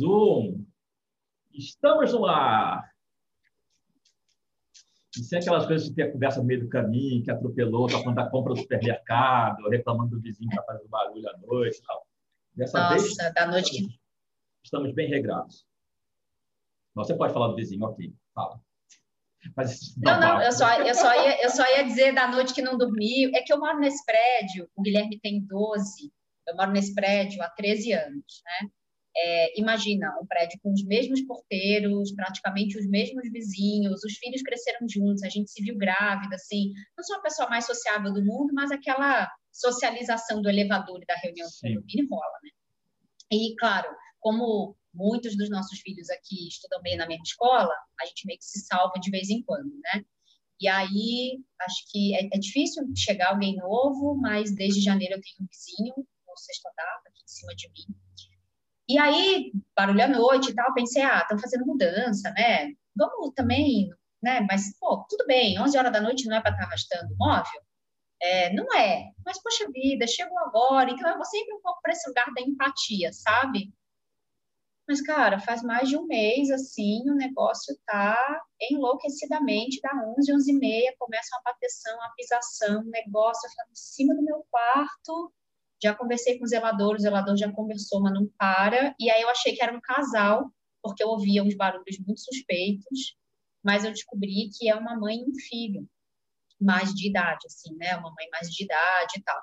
Zoom. Estamos no ar. E sem aquelas coisas de ter a conversa no meio do caminho, que atropelou, está falando da compra do supermercado, reclamando do vizinho que está fazendo barulho à noite. Tal. Dessa Nossa, vez, da noite que... estamos bem regrados. Você pode falar do vizinho, ok, fala. Mas, não, não, eu só, eu, só ia, eu só ia dizer da noite que não dormiu. É que eu moro nesse prédio, o Guilherme tem 12, eu moro nesse prédio há 13 anos, né? É, imagina, um prédio com os mesmos porteiros, praticamente os mesmos vizinhos, os filhos cresceram juntos, a gente se viu grávida, assim. Não sou a pessoa mais sociável do mundo, mas aquela socialização do elevador e da reunião do condomínio rola, né? E, claro, como muitos dos nossos filhos aqui estudam bem na mesma escola, a gente meio que se salva de vez em quando, né? E aí, acho que é, é difícil chegar alguém novo, mas desde janeiro eu tenho um vizinho, no sexto andar, aqui em cima de mim. E aí, barulho à noite e tal, pensei, ah, estão fazendo mudança, né? Vamos também, né? Mas, pô, tudo bem, 11 horas da noite não é para estar tá arrastando o móvel? É, não é. Mas, poxa vida, chegou agora, então eu vou sempre um pouco para esse lugar da empatia, sabe? Mas, cara, faz mais de um mês, assim, o negócio tá enlouquecidamente, dá 11, 11 e meia, começa uma bateção, uma pisação, um negócio, eu em cima do meu quarto, já conversei com o zelador, o zelador já conversou, mas não para, e aí eu achei que era um casal, porque eu ouvia uns barulhos muito suspeitos, mas eu descobri que é uma mãe e um filho, mais de idade, assim, né, uma mãe mais de idade e tal.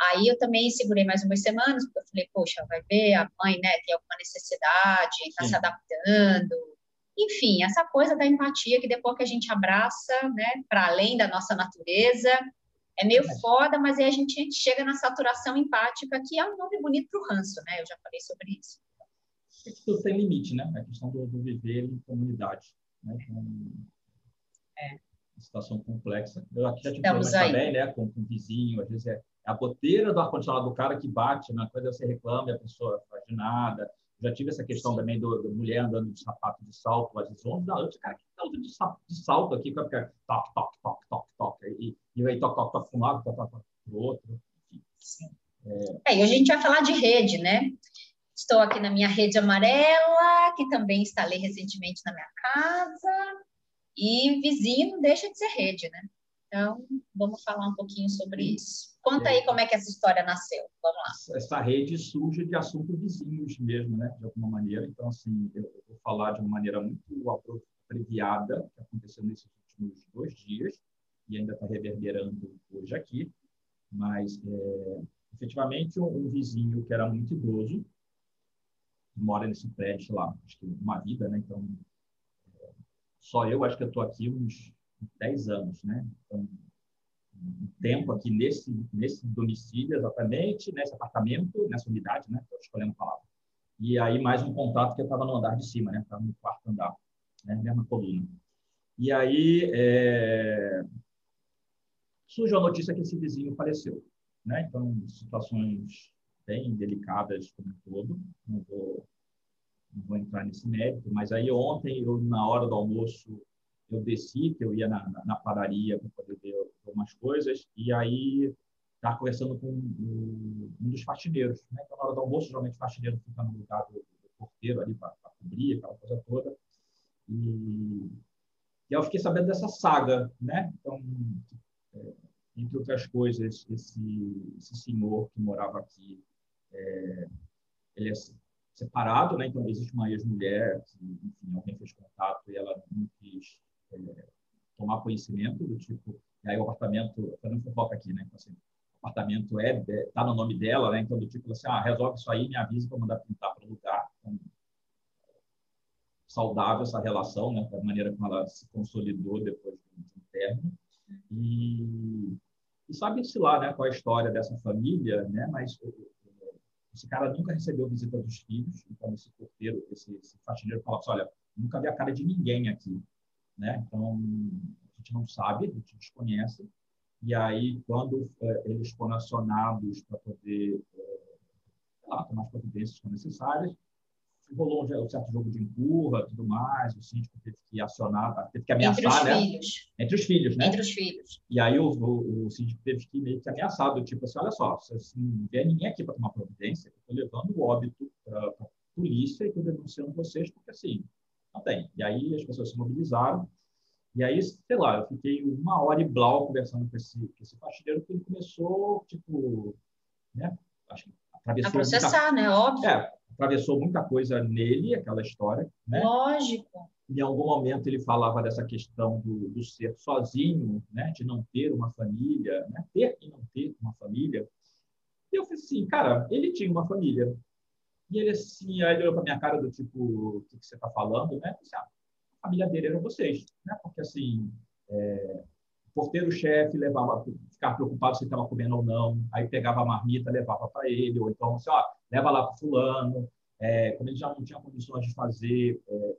Aí eu também segurei mais umas semanas, porque eu falei, poxa, vai ver, a mãe, né, tem alguma necessidade, está se adaptando. Enfim, essa coisa da empatia que depois que a gente abraça, né, para além da nossa natureza, é meio é. foda, mas aí a gente chega na saturação empática, que é um nome bonito para o ranço, né? Eu já falei sobre isso. É que tudo tem limite, né? A questão do, do viver em comunidade, né? Então, é. situação complexa. Eu aqui já tive problemas também, né? Com, com vizinho, às vezes é a goteira do ar-condicionado do cara que bate na coisa, você reclama e a pessoa faz de nada. Já tive essa questão também do, mulher andando de sapato de salto, às vezes 11 da noite, cara, que tá andando de, de salto aqui, que fica toque, toque, toque, toque, toque, e, e aí toque, toque, toque para um lado, toque, toque para o outro. Sim. É... é, e hoje a gente vai falar de rede, né? Estou aqui na minha rede amarela, que também instalei recentemente na minha casa, e vizinho não deixa de ser rede, né? Então, vamos falar um pouquinho sobre isso. Conta aí como é que essa história nasceu. Vamos lá. Essa rede surge de assuntos vizinhos mesmo, né? De alguma maneira. Então, assim, eu vou falar de uma maneira muito abreviada, que aconteceu nesses últimos dois dias, e ainda está reverberando hoje aqui. Mas, é, efetivamente, um, um, vizinho que era muito idoso, que mora nesse prédio, lá, acho que uma vida, né? Então, é, só eu acho que eu estou aqui uns 10 anos, né? Então, um tempo aqui nesse, nesse domicílio exatamente, nesse apartamento, nessa unidade, né? Estou escolhendo a palavra. E aí mais um contato que eu estava no andar de cima, né? Estava no quarto andar, né? Mesma coluna. E aí é... surge a notícia que esse vizinho faleceu, né? Então, situações bem delicadas como um todo. Não vou, não vou entrar nesse mérito, mas aí ontem, eu, na hora do almoço, eu desci, que eu ia na, na, na padaria para poder ver algumas coisas, e aí estava conversando com um, um dos faxineiros. Né? Então, na hora do almoço, geralmente o faxineiro fica no lugar do, do porteiro ali para cobrir, aquela coisa toda. E, e eu fiquei sabendo dessa saga, né? Então, é, entre outras coisas, esse, esse senhor que morava aqui, é, ele é separado, né? Então, existe uma ex-mulher que, enfim, alguém fez contato e ela não quis é, tomar conhecimento do tipo, e aí o apartamento, fazendo fofoca aqui, né? Então, assim, o apartamento é está no nome dela, né? Então do tipo assim, ah, resolve isso aí, me avisa para mandar pintar para o lugar. Então, saudável essa relação, né? Da maneira como ela se consolidou depois de um término. E, e sabe-se lá, né? Qual é a história dessa família, né? Mas esse cara nunca recebeu visita dos filhos, então esse porteiro, esse, esse faxineiro falava assim, olha, nunca vi a cara de ninguém aqui. Né? Então, a gente não sabe, a gente desconhece. E aí, quando é, eles foram acionados para poder é, lá, tomar as providências que necessárias, rolou um certo jogo de empurra, tudo mais, o síndico teve que acionar, teve que ameaçar, Entre os né? filhos. Entre os filhos, né? Entre os filhos. E aí o, o, o síndico teve que meio que ameaçar, do tipo assim, olha só, se não vier ninguém aqui para tomar providência, eu estou levando o óbito para polícia e estou denunciando vocês porque assim, não tem. E aí as pessoas se mobilizaram. E aí, sei lá, eu fiquei uma hora e blau conversando com esse, com esse faxineiro, que ele começou, tipo, né? Acho que atravessou. A processar, muita, né? Óbvio. É, atravessou muita coisa nele, aquela história. Né? Lógico. Em algum momento ele falava dessa questão do, do ser sozinho, né? de não ter uma família, né? ter e não ter uma família. E eu falei assim, cara, ele tinha uma família. E ele assim, aí ele olhou para minha cara do tipo, o que, que você está falando, né? Ah, a família dele eram vocês, né? Porque assim, é, o porteiro-chefe levava, ficava preocupado se estava comendo ou não, aí pegava a marmita, levava para ele, ou então, assim, ó, leva lá para fulano. É, como ele já não tinha condições de fazer é,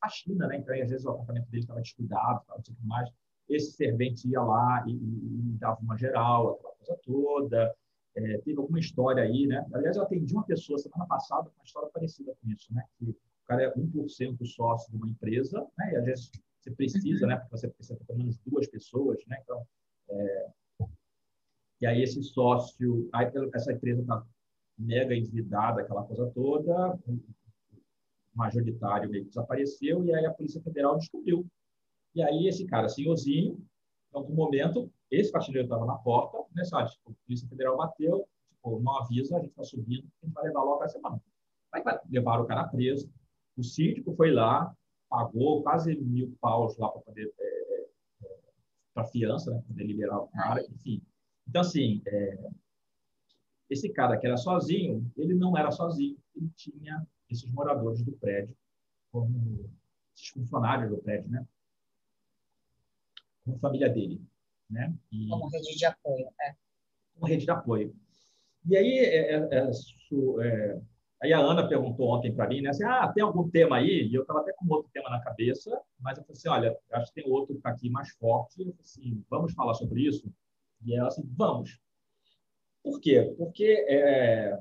faxina, né? Então, às vezes o apartamento dele estava descuidado, não sei o que mais. Esse servente ia lá e, e, e dava uma geral, aquela coisa toda. É, teve alguma história aí, né? Aliás, eu atendi uma pessoa semana passada com uma história parecida com isso, né? Que o cara é 1% sócio de uma empresa, né? E às vezes você precisa, uhum. né? Porque você precisa pelo menos duas pessoas, né? Então, é... e aí esse sócio, aí essa empresa está mega endividada, aquela coisa toda, o majoritário meio que desapareceu, e aí a Polícia Federal descobriu. E aí esse cara, senhorzinho, em algum momento, esse faxineiro estava na porta, né, sabe? Tipo, a Polícia Federal bateu, tipo, não avisa, a gente está subindo, a gente vai levar logo a semana. Aí vai levar o cara preso. O síndico foi lá, pagou quase mil paus lá para poder é, é, para fiança, né, para poder liberar o cara, enfim. Então assim, é, esse cara que era sozinho, ele não era sozinho, ele tinha esses moradores do prédio como esses funcionários do prédio, né? Como família dele né? E, como rede de apoio, é. Como rede de apoio. E aí, é, é, é, é aí a Ana perguntou ontem para mim, né? Assim, ah, tem algum tema aí? E eu estava até com outro tema na cabeça, mas eu falei assim, olha, acho que tem outro que está aqui mais forte. Eu falei assim, vamos falar sobre isso? E ela assim, vamos. Por quê? Porque é,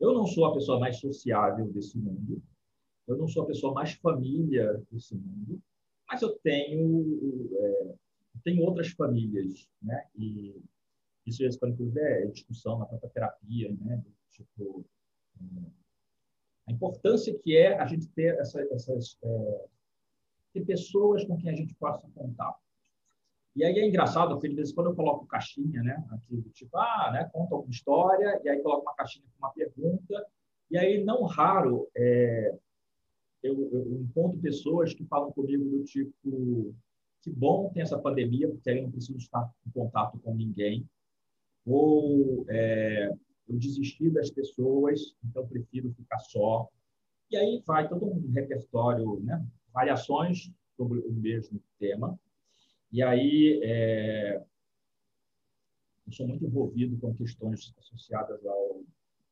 eu não sou a pessoa mais sociável desse mundo, eu não sou a pessoa mais família desse mundo, mas eu tenho é, tem outras famílias, né? E isso, inclusive, é discussão na própria terapia, né? Tipo, é, a importância que é a gente ter essa, essas é, ter pessoas com quem a gente possa contar. E aí é engraçado, porque de vez em quando eu coloco caixinha, né? Aqui, tipo, ah, né? Conta alguma história, e aí coloco uma caixinha com uma pergunta, e aí não raro é, eu, eu encontro pessoas que falam comigo do tipo, que bom tem essa pandemia, porque aí eu não preciso estar em contato com ninguém. Ou é, eu desisti das pessoas, então prefiro ficar só. E aí vai todo um repertório, né? variações sobre o mesmo tema. E aí é, eu sou muito envolvido com questões associadas ao,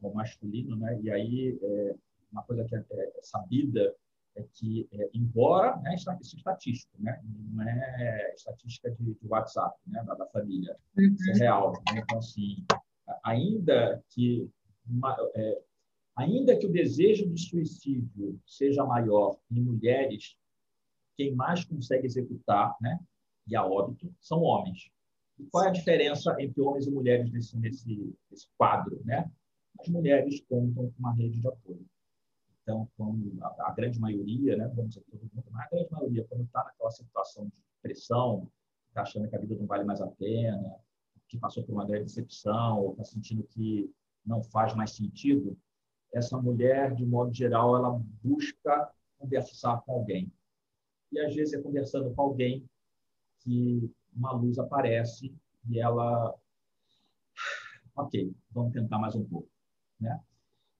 ao masculino, né? E aí é, uma coisa que é, é sabida é que, é, embora né, isso é estatístico, né, não é estatística de, de WhatsApp, né, da, da família, uhum. isso é real. Né? Então, assim, ainda que uma, é, ainda que o desejo de suicídio seja maior em mulheres, quem mais consegue executar, né, e a óbito, são homens. E qual é a diferença entre homens e mulheres nesse, nesse, nesse quadro, né? As mulheres contam com uma rede de apoio. Então, quando a, a grande maioria, né, vamos dizer todo mundo, mas a grande maioria, quando está naquela situação de pressão, está achando que a vida não vale mais a pena, que passou por uma grande decepção, ou está sentindo que não faz mais sentido, essa mulher, de modo geral, ela busca conversar com alguém. E às vezes é conversando com alguém que uma luz aparece e ela, ok, vamos tentar mais um pouco, né?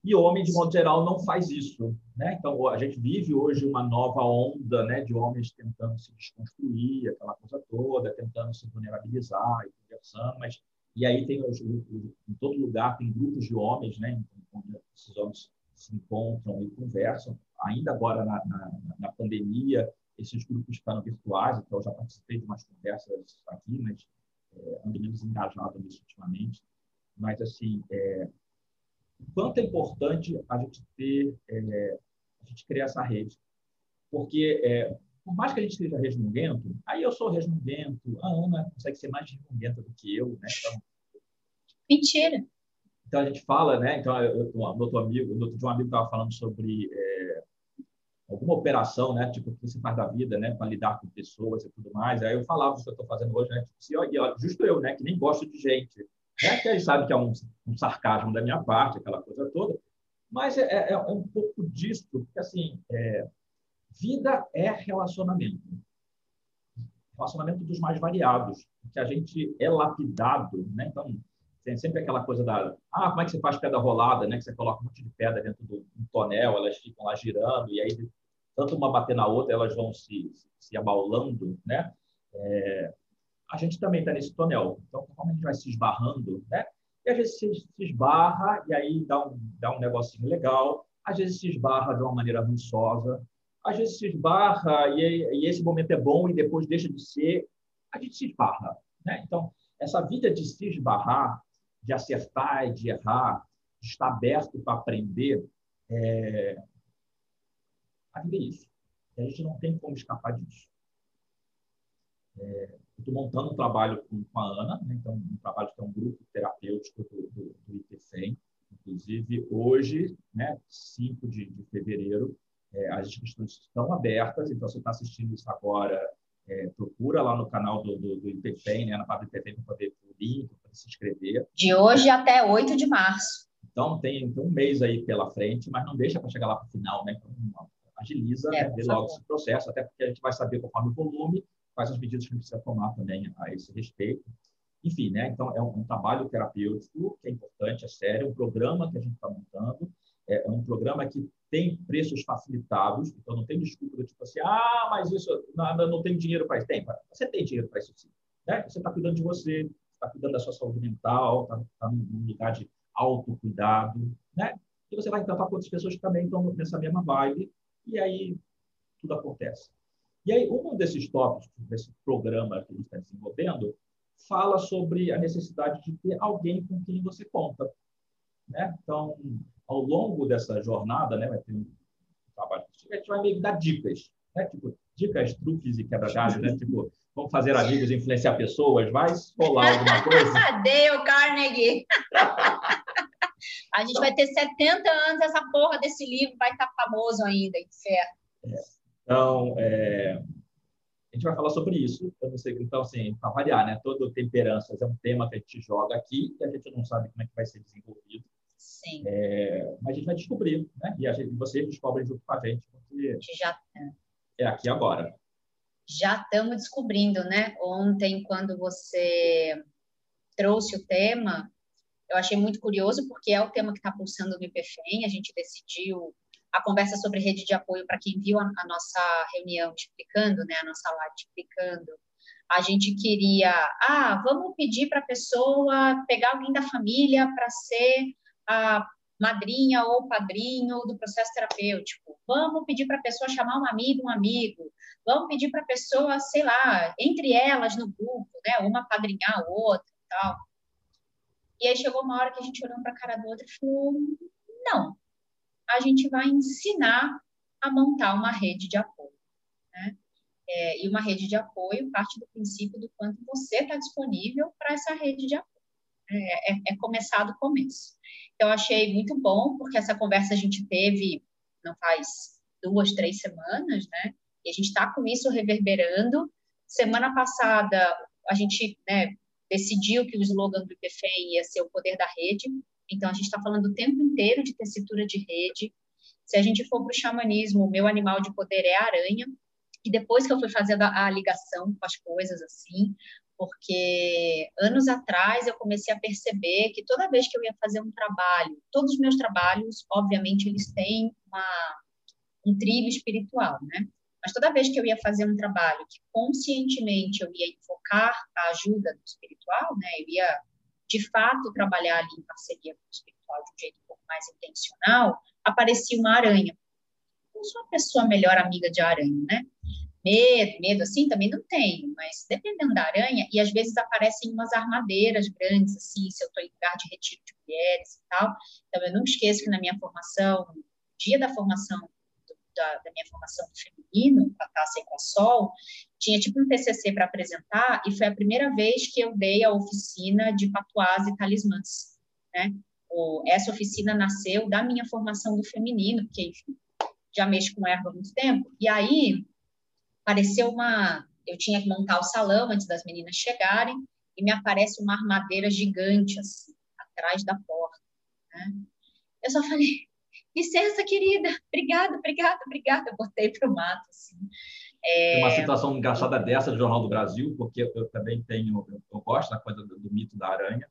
E o homem, de modo geral, não faz isso. Né? Então, a gente vive hoje uma nova onda né, de homens tentando se desconstruir, aquela coisa toda, tentando se vulnerabilizar e conversando, mas e aí tem em todo lugar tem grupos de homens, né, onde esses homens se encontram e conversam. Ainda agora na, na, na pandemia, esses grupos ficaram virtuais, então eu já participei de umas conversas aqui, mas é, ando menos engajado nisso ultimamente. Mas assim, é, quanto é importante a gente ter, é, a gente criar essa rede. Porque, é, por mais que a gente seja resmungento, aí eu sou resmungento, a Ana consegue ser mais resmungenta do que eu, né? Então, Mentira. então a gente fala, né? Então, eu, outro amigo, outro de um amigo estava falando sobre é, alguma operação, né? Tipo, o que você faz da vida, né? Para lidar com pessoas e tudo mais. Aí eu falava o que eu estou fazendo hoje, né? Tipo, assim, ó, justo eu, né? Que nem gosto de gente. Né? Que aí sabe que é um, um, sarcasmo da minha parte, aquela coisa toda. Mas é, é, é um pouco disso, porque assim, é, vida é relacionamento. Relacionamento dos mais variados, que a gente é lapidado, né? Então, tem sempre aquela coisa da ah, como é que você faz pedra rolada, né? Que você coloca um monte de pedra dentro do um tonel, elas ficam lá girando e aí tanto uma bater na outra, elas vão se, se abaulando, né? É, a gente também está nesse tonel. Então, como a gente vai se esbarrando, né? E às vezes se, se esbarra e aí dá um, dá um negocinho legal, às vezes se esbarra de uma maneira rançosa, às vezes se esbarra e, e esse momento é bom e depois deixa de ser, a gente se esbarra, né? Então, essa vida de se esbarrar de acertar e de errar, de estar aberto para aprender, é... a vida é isso. E a gente não tem como escapar disso. É... Estou montando um trabalho com, com a Ana, né? então, um trabalho que é um grupo terapêutico do, do, do ITFEM. Inclusive, hoje, né, 5 de, de fevereiro, é, as inscrições estão abertas, então, você está assistindo isso agora, é, procura lá no canal do, do, do né, na página do IPFEM, para poder o link, para se inscrever. De hoje até 8 de março. Então, tem, tem um mês aí pela frente, mas não deixa para chegar lá para o final, né? Então, agiliza, é, né, logo esse processo, até porque a gente vai saber conforme o volume, quais as medidas que a gente precisa tomar também a esse respeito. Enfim, né? Então, é um, um trabalho terapêutico que é importante, é sério, um programa que a gente está montando, é, é um programa que tem preços facilitados, então não tem desculpa do tipo assim, ah, mas isso não, não dinheiro para isso. Tem, você tem dinheiro para isso sim. Né? Você está cuidando de você, está cuidando da sua saúde mental, está tá num lugar de autocuidado, né? E você vai encantar com outras pessoas que também estão nessa mesma vibe, e aí tudo acontece. E aí, um desses tópicos desse programa que a gente está desenvolvendo fala sobre a necessidade de ter alguém com quem você conta. Né? Então, ao longo dessa jornada, né, vai ter um trabalho a gente vai meio que dar dicas, né? Tipo, dicas, truques e quebra-galhos, né? Tipo, vamos fazer amigos, influenciar pessoas, vai rolar alguma coisa? Dale Carnegie! a gente vai ter 70 anos, essa porra desse livro vai estar famoso ainda, inferno. É. Então, é, a gente vai falar sobre isso. Sei, então, assim, para variar, né? Todo temperanças é um tema que a gente joga aqui e a gente não sabe como é que vai ser desenvolvido. Sim. É, mas a gente vai descobrir, né? E a gente, vocês descobrem junto com a gente. Porque já é aqui agora. Já estamos descobrindo, né? Ontem, quando você trouxe o tema, eu achei muito curioso, porque é o tema que está pulsando no IPFEM. A gente decidiu a conversa sobre rede de apoio para quem viu a, a, nossa reunião explicando, né? A nossa live explicando. A gente queria, ah, vamos pedir para a pessoa pegar alguém da família para ser a madrinha ou padrinho do processo terapêutico. Vamos pedir para a pessoa chamar um amigo, um amigo. Vamos pedir para a pessoa, sei lá, entre elas no grupo, né? Uma padrinhar a outra e tal. E aí chegou uma hora que a gente olhou para a cara do outro e falou: não, a gente vai ensinar a montar uma rede de apoio. Né? É, e uma rede de apoio parte do princípio do quanto você está disponível para essa rede de apoio. É, é, é começar do começo. Então, achei muito bom, porque essa conversa a gente teve não faz duas, três semanas, né? E a gente está com isso reverberando. Semana passada, a gente né, decidiu que o slogan do IPFEM ia ser o poder da rede. Então, a gente está falando o tempo inteiro de tessitura de rede. Se a gente for para o xamanismo, o meu animal de poder é a aranha. E depois que eu fui fazer a, a ligação com as coisas assim, porque anos atrás eu comecei a perceber que toda vez que eu ia fazer um trabalho, todos os meus trabalhos, obviamente, eles têm uma, um trilho espiritual, né? Mas toda vez que eu ia fazer um trabalho que conscientemente eu ia invocar a ajuda do espiritual, né? Eu ia, de fato, trabalhar ali em parceria com o espiritual de um jeito um pouco mais intencional, aparecia uma aranha. Eu sou uma pessoa melhor amiga de aranha, né? medo, medo assim, também não tenho, mas dependendo da aranha, e às vezes aparecem umas armadeiras grandes, assim, se eu estou em lugar de retiro de mulheres e tal. Então, eu não esqueço que na minha formação, no dia da formação, da, da, minha formação do feminino, a Taça e com a Sol, tinha tipo um TCC para apresentar, e foi a primeira vez que eu dei a oficina de patuás e talismãs, né? o, essa oficina nasceu da minha formação do feminino, porque, enfim, já mexo com erva há muito tempo. E aí, apareceu uma... Eu tinha que montar o salão antes das meninas chegarem, e me aparece uma armadeira gigante, assim, atrás da porta. Né? Eu só falei, licença, querida, obrigada, obrigada, obrigada. Eu botei para o mato, assim. É... Tem uma situação engraçada dessa do Jornal do Brasil, porque eu, também tenho, eu gosto da coisa do, do, mito da aranha,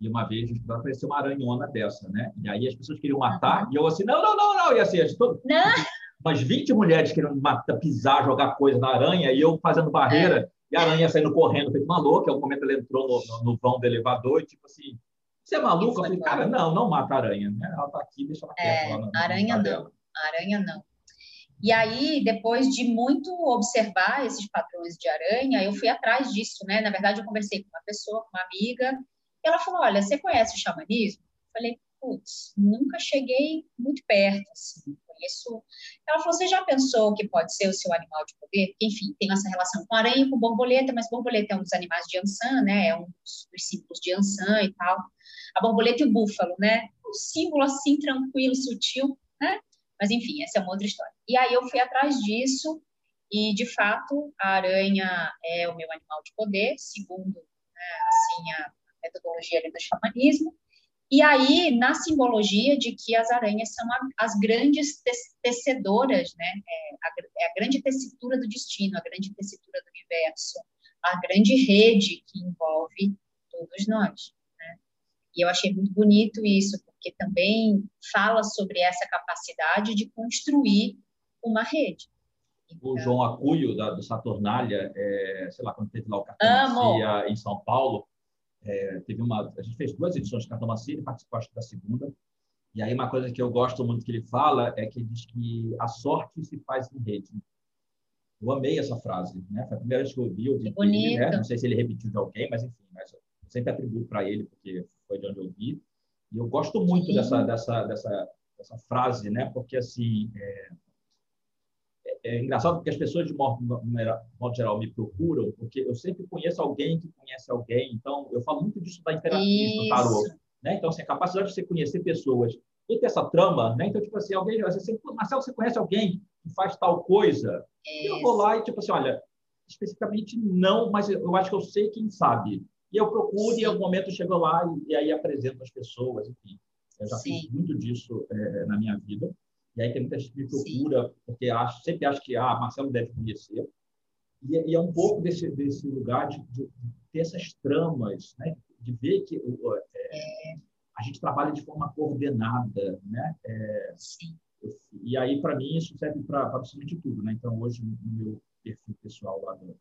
e uma vez apareceu uma aranhona dessa, né? E aí as pessoas queriam matar, uhum. e eu assim, não, não, não, não, e assim, todo... não. umas 20 mulheres querendo matar, pisar, jogar coisa na aranha, e eu fazendo barreira, é. e a aranha saindo correndo, feito uma louca, é o momento ela entrou no, no, no vão do elevador, e tipo assim, você é maluco? Eu falei, cara, não, não mata a aranha. Né? Ela está aqui, deixa ela quieta. É, aranha não, dela. aranha não. E aí, depois de muito observar esses padrões de aranha, eu fui atrás disso, né? Na verdade, eu conversei com uma pessoa, com uma amiga, e ela falou, olha, você conhece o xamanismo? Eu falei, putz, nunca cheguei muito perto, assim, conheço... Ela falou, você já pensou que pode ser o seu animal de poder? Enfim, tem essa relação com aranha e com borboleta, mas borboleta é um dos animais de Ansan, né? É um dos, dos símbolos de Ansan e tal a borboleta e o búfalo, né? Um símbolo assim, tranquilo, sutil, né? Mas, enfim, essa é uma outra história. E aí eu fui atrás disso, e, de fato, a aranha é o meu animal de poder, segundo, né, assim, a metodologia do xamanismo. E aí, na simbologia de que as aranhas são as grandes tecedoras, né? É a, é a grande tessitura do destino, a grande tessitura do universo, a grande rede que envolve todos nós. E eu achei muito bonito isso, porque também fala sobre essa capacidade de construir uma rede. Então, o João Acuio, da, do Saturnália, é, sei lá, quando teve lá o Cartomancia em São Paulo, é, teve uma, a gente fez duas edições de Cartomancia, ele participou acho, da segunda, e aí uma coisa que eu gosto muito que ele fala é que ele diz que a sorte se faz em rede. Eu amei essa frase, né? Foi a primeira vez que eu ouvi, eu vi, né? não sei se ele repetiu de alguém, mas enfim, mas sempre atribuo para ele, porque foi de onde eu vi. E eu gosto muito dessa, dessa, dessa, dessa frase, né? Porque, assim, é, é, é engraçado porque as pessoas, de modo, modo, geral, me procuram, porque eu sempre conheço alguém que conhece alguém. Então, eu falo muito disso da imperatriz do tarô. Né? Então, assim, a capacidade de você conhecer pessoas e ter essa trama, né? Então, tipo assim, alguém, você, Marcelo, você conhece alguém que faz tal coisa? Eu vou lá e, tipo assim, olha, especificamente não, mas eu acho que eu sei quem sabe. E eu procuro, Sim. e em algum momento eu chego lá e, e, aí apresento as pessoas, enfim. Eu já Sim. fiz muito disso é, na minha vida. E aí tem muita gente que me procura, Sim. porque acho, sempre acho que ah, Marcelo deve conhecer. E, e é um pouco desse, desse lugar de, de, ter essas tramas, né? de ver que é, é. a gente trabalha de forma coordenada. Né? É. E aí, para mim, isso serve para absolutamente tudo. Né? Então, hoje, no meu perfil pessoal lá do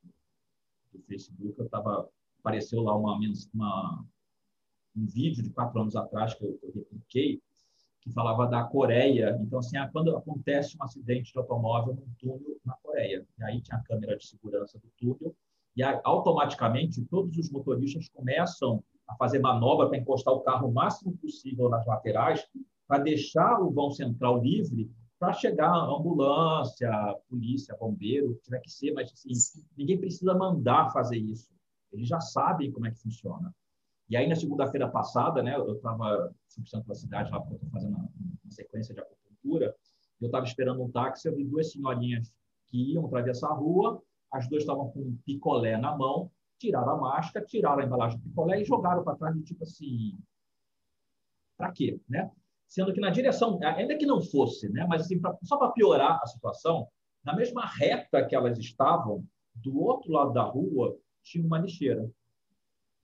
Facebook, eu estava apareceu lá uma, uma, um vídeo de quatro anos atrás que eu, eu repliquei, que falava da Coreia. Então, assim, ah, quando acontece um acidente de automóvel num túnel na Coreia, e aí tinha a câmera de segurança do túnel, e aí, automaticamente todos os motoristas começam a fazer manobra para encostar o carro o máximo possível nas laterais, para deixar o vão central livre para chegar a ambulância, polícia, bombeiro, tiver que ser, mas assim, ninguém precisa mandar fazer isso. Eles já sabem como é que funciona. E aí, na segunda-feira passada, né, eu estava 100% da cidade, lá porque eu estou fazendo uma, uma, sequência de acupuntura, eu estava esperando um táxi, eu vi duas senhorinhas que iam atravessar a rua, as duas estavam com um picolé na mão, tiraram a máscara, tiraram a embalagem do picolé e jogaram para trás, tipo assim, para quê, né? Sendo que na direção, ainda que não fosse, né, mas assim, pra, só para piorar a situação, na mesma reta que elas estavam, do outro lado da rua, tinha uma lixeira.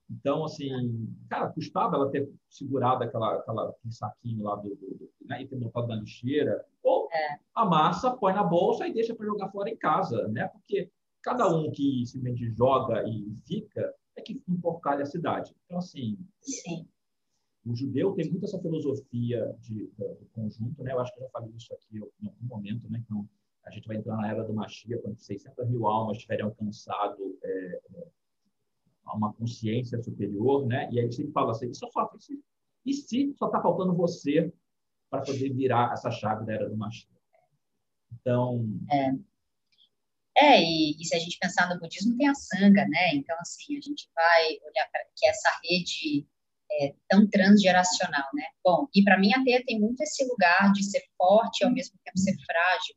Então, assim, cara, custava ela ter segurado aquela, aquela, aquele saquinho lá do, do, do né, e ter botado na lixeira. Ou é. amassa, põe na bolsa e deixa para jogar fora em casa, né? Porque cada um que simplesmente joga e fica é que emporcalha a cidade. Então, assim, Sim. o judeu tem muito essa filosofia de, do conjunto, né? Eu acho que eu já falei isso aqui em algum momento, né? Então, a gente vai entrar na era do Machia, quando 600 mil almas tiverem alcançado é, é, uma consciência superior, né? E aí você fala assim, só só, e se só está faltando você para poder virar essa chave da era do Machia? Então... É. É, e, e, se a gente pensar no budismo, tem a sanga, né? Então, assim, a gente vai olhar para que essa rede é, tão transgeracional, né? Bom, e para mim a teia tem muito esse lugar de ser forte e ao mesmo tempo ser frágil.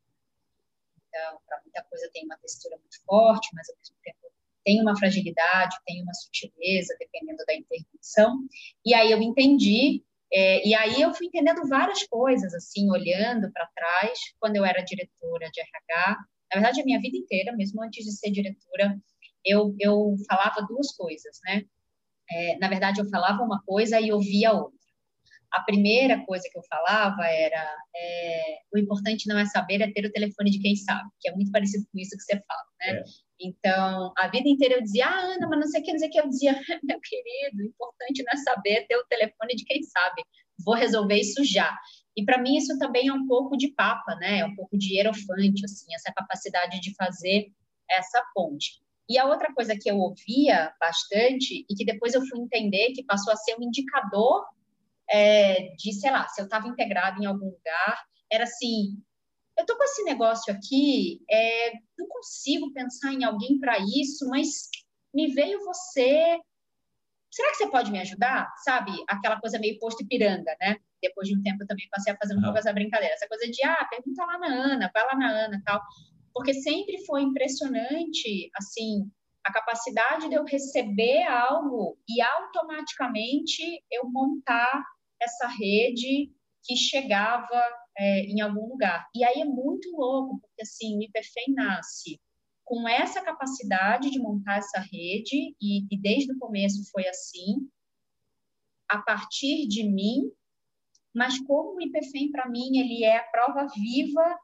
Então, para muita coisa tem uma textura muito forte, mas ao mesmo tempo tem uma fragilidade, tem uma sutileza, dependendo da intervenção. E aí eu entendi, é, e aí eu fui entendendo várias coisas, assim, olhando para trás, quando eu era diretora de RH. Na verdade, a minha vida inteira, mesmo antes de ser diretora, eu, eu falava duas coisas, né? É, na verdade, eu falava uma coisa e ouvia outra. A primeira coisa que eu falava era: é, o importante não é saber, é ter o telefone de quem sabe, que é muito parecido com isso que você fala, né? É. Então, a vida inteira eu dizia: ah, Ana, mas não sei o que, não sei o que. Eu dizia: meu querido, o importante não é saber, é ter o telefone de quem sabe. Vou resolver isso já. E para mim isso também é um pouco de papa, né? É um pouco de hierofante, assim, essa capacidade de fazer essa ponte. E a outra coisa que eu ouvia bastante e que depois eu fui entender que passou a ser um indicador é, de, sei lá, se eu estava integrado em algum lugar, era assim: eu tô com esse negócio aqui, é, não consigo pensar em alguém para isso, mas me veio você. Será que você pode me ajudar? Sabe? Aquela coisa meio posto Ipiranga, né? Depois de um tempo eu também passei a fazer um pouco essa brincadeira. Essa coisa de, ah, pergunta lá na Ana, vai lá na Ana tal porque sempre foi impressionante, assim, a capacidade de eu receber algo e automaticamente eu montar essa rede que chegava é, em algum lugar. E aí é muito louco, porque assim, o IPFEM nasce com essa capacidade de montar essa rede, e, e desde o começo foi assim, a partir de mim, mas como o IPFEM, para mim, ele é a prova viva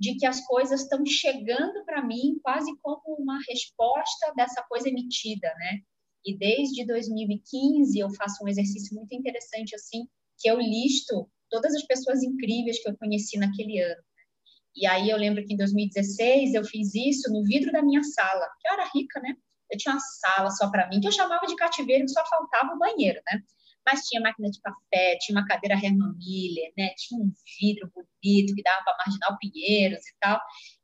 de que as coisas estão chegando para mim quase como uma resposta dessa coisa emitida, né? E desde 2015 eu faço um exercício muito interessante assim, que eu listo todas as pessoas incríveis que eu conheci naquele ano. E aí eu lembro que em 2016 eu fiz isso no vidro da minha sala, que eu era rica, né? Eu tinha uma sala só para mim, que eu chamava de cativeiro, só faltava o banheiro, né? mas tinha máquina de café, tinha uma cadeira Herman Miller, né? Tinha um vidro bonito que dava para Marginal Pinheiros e tal.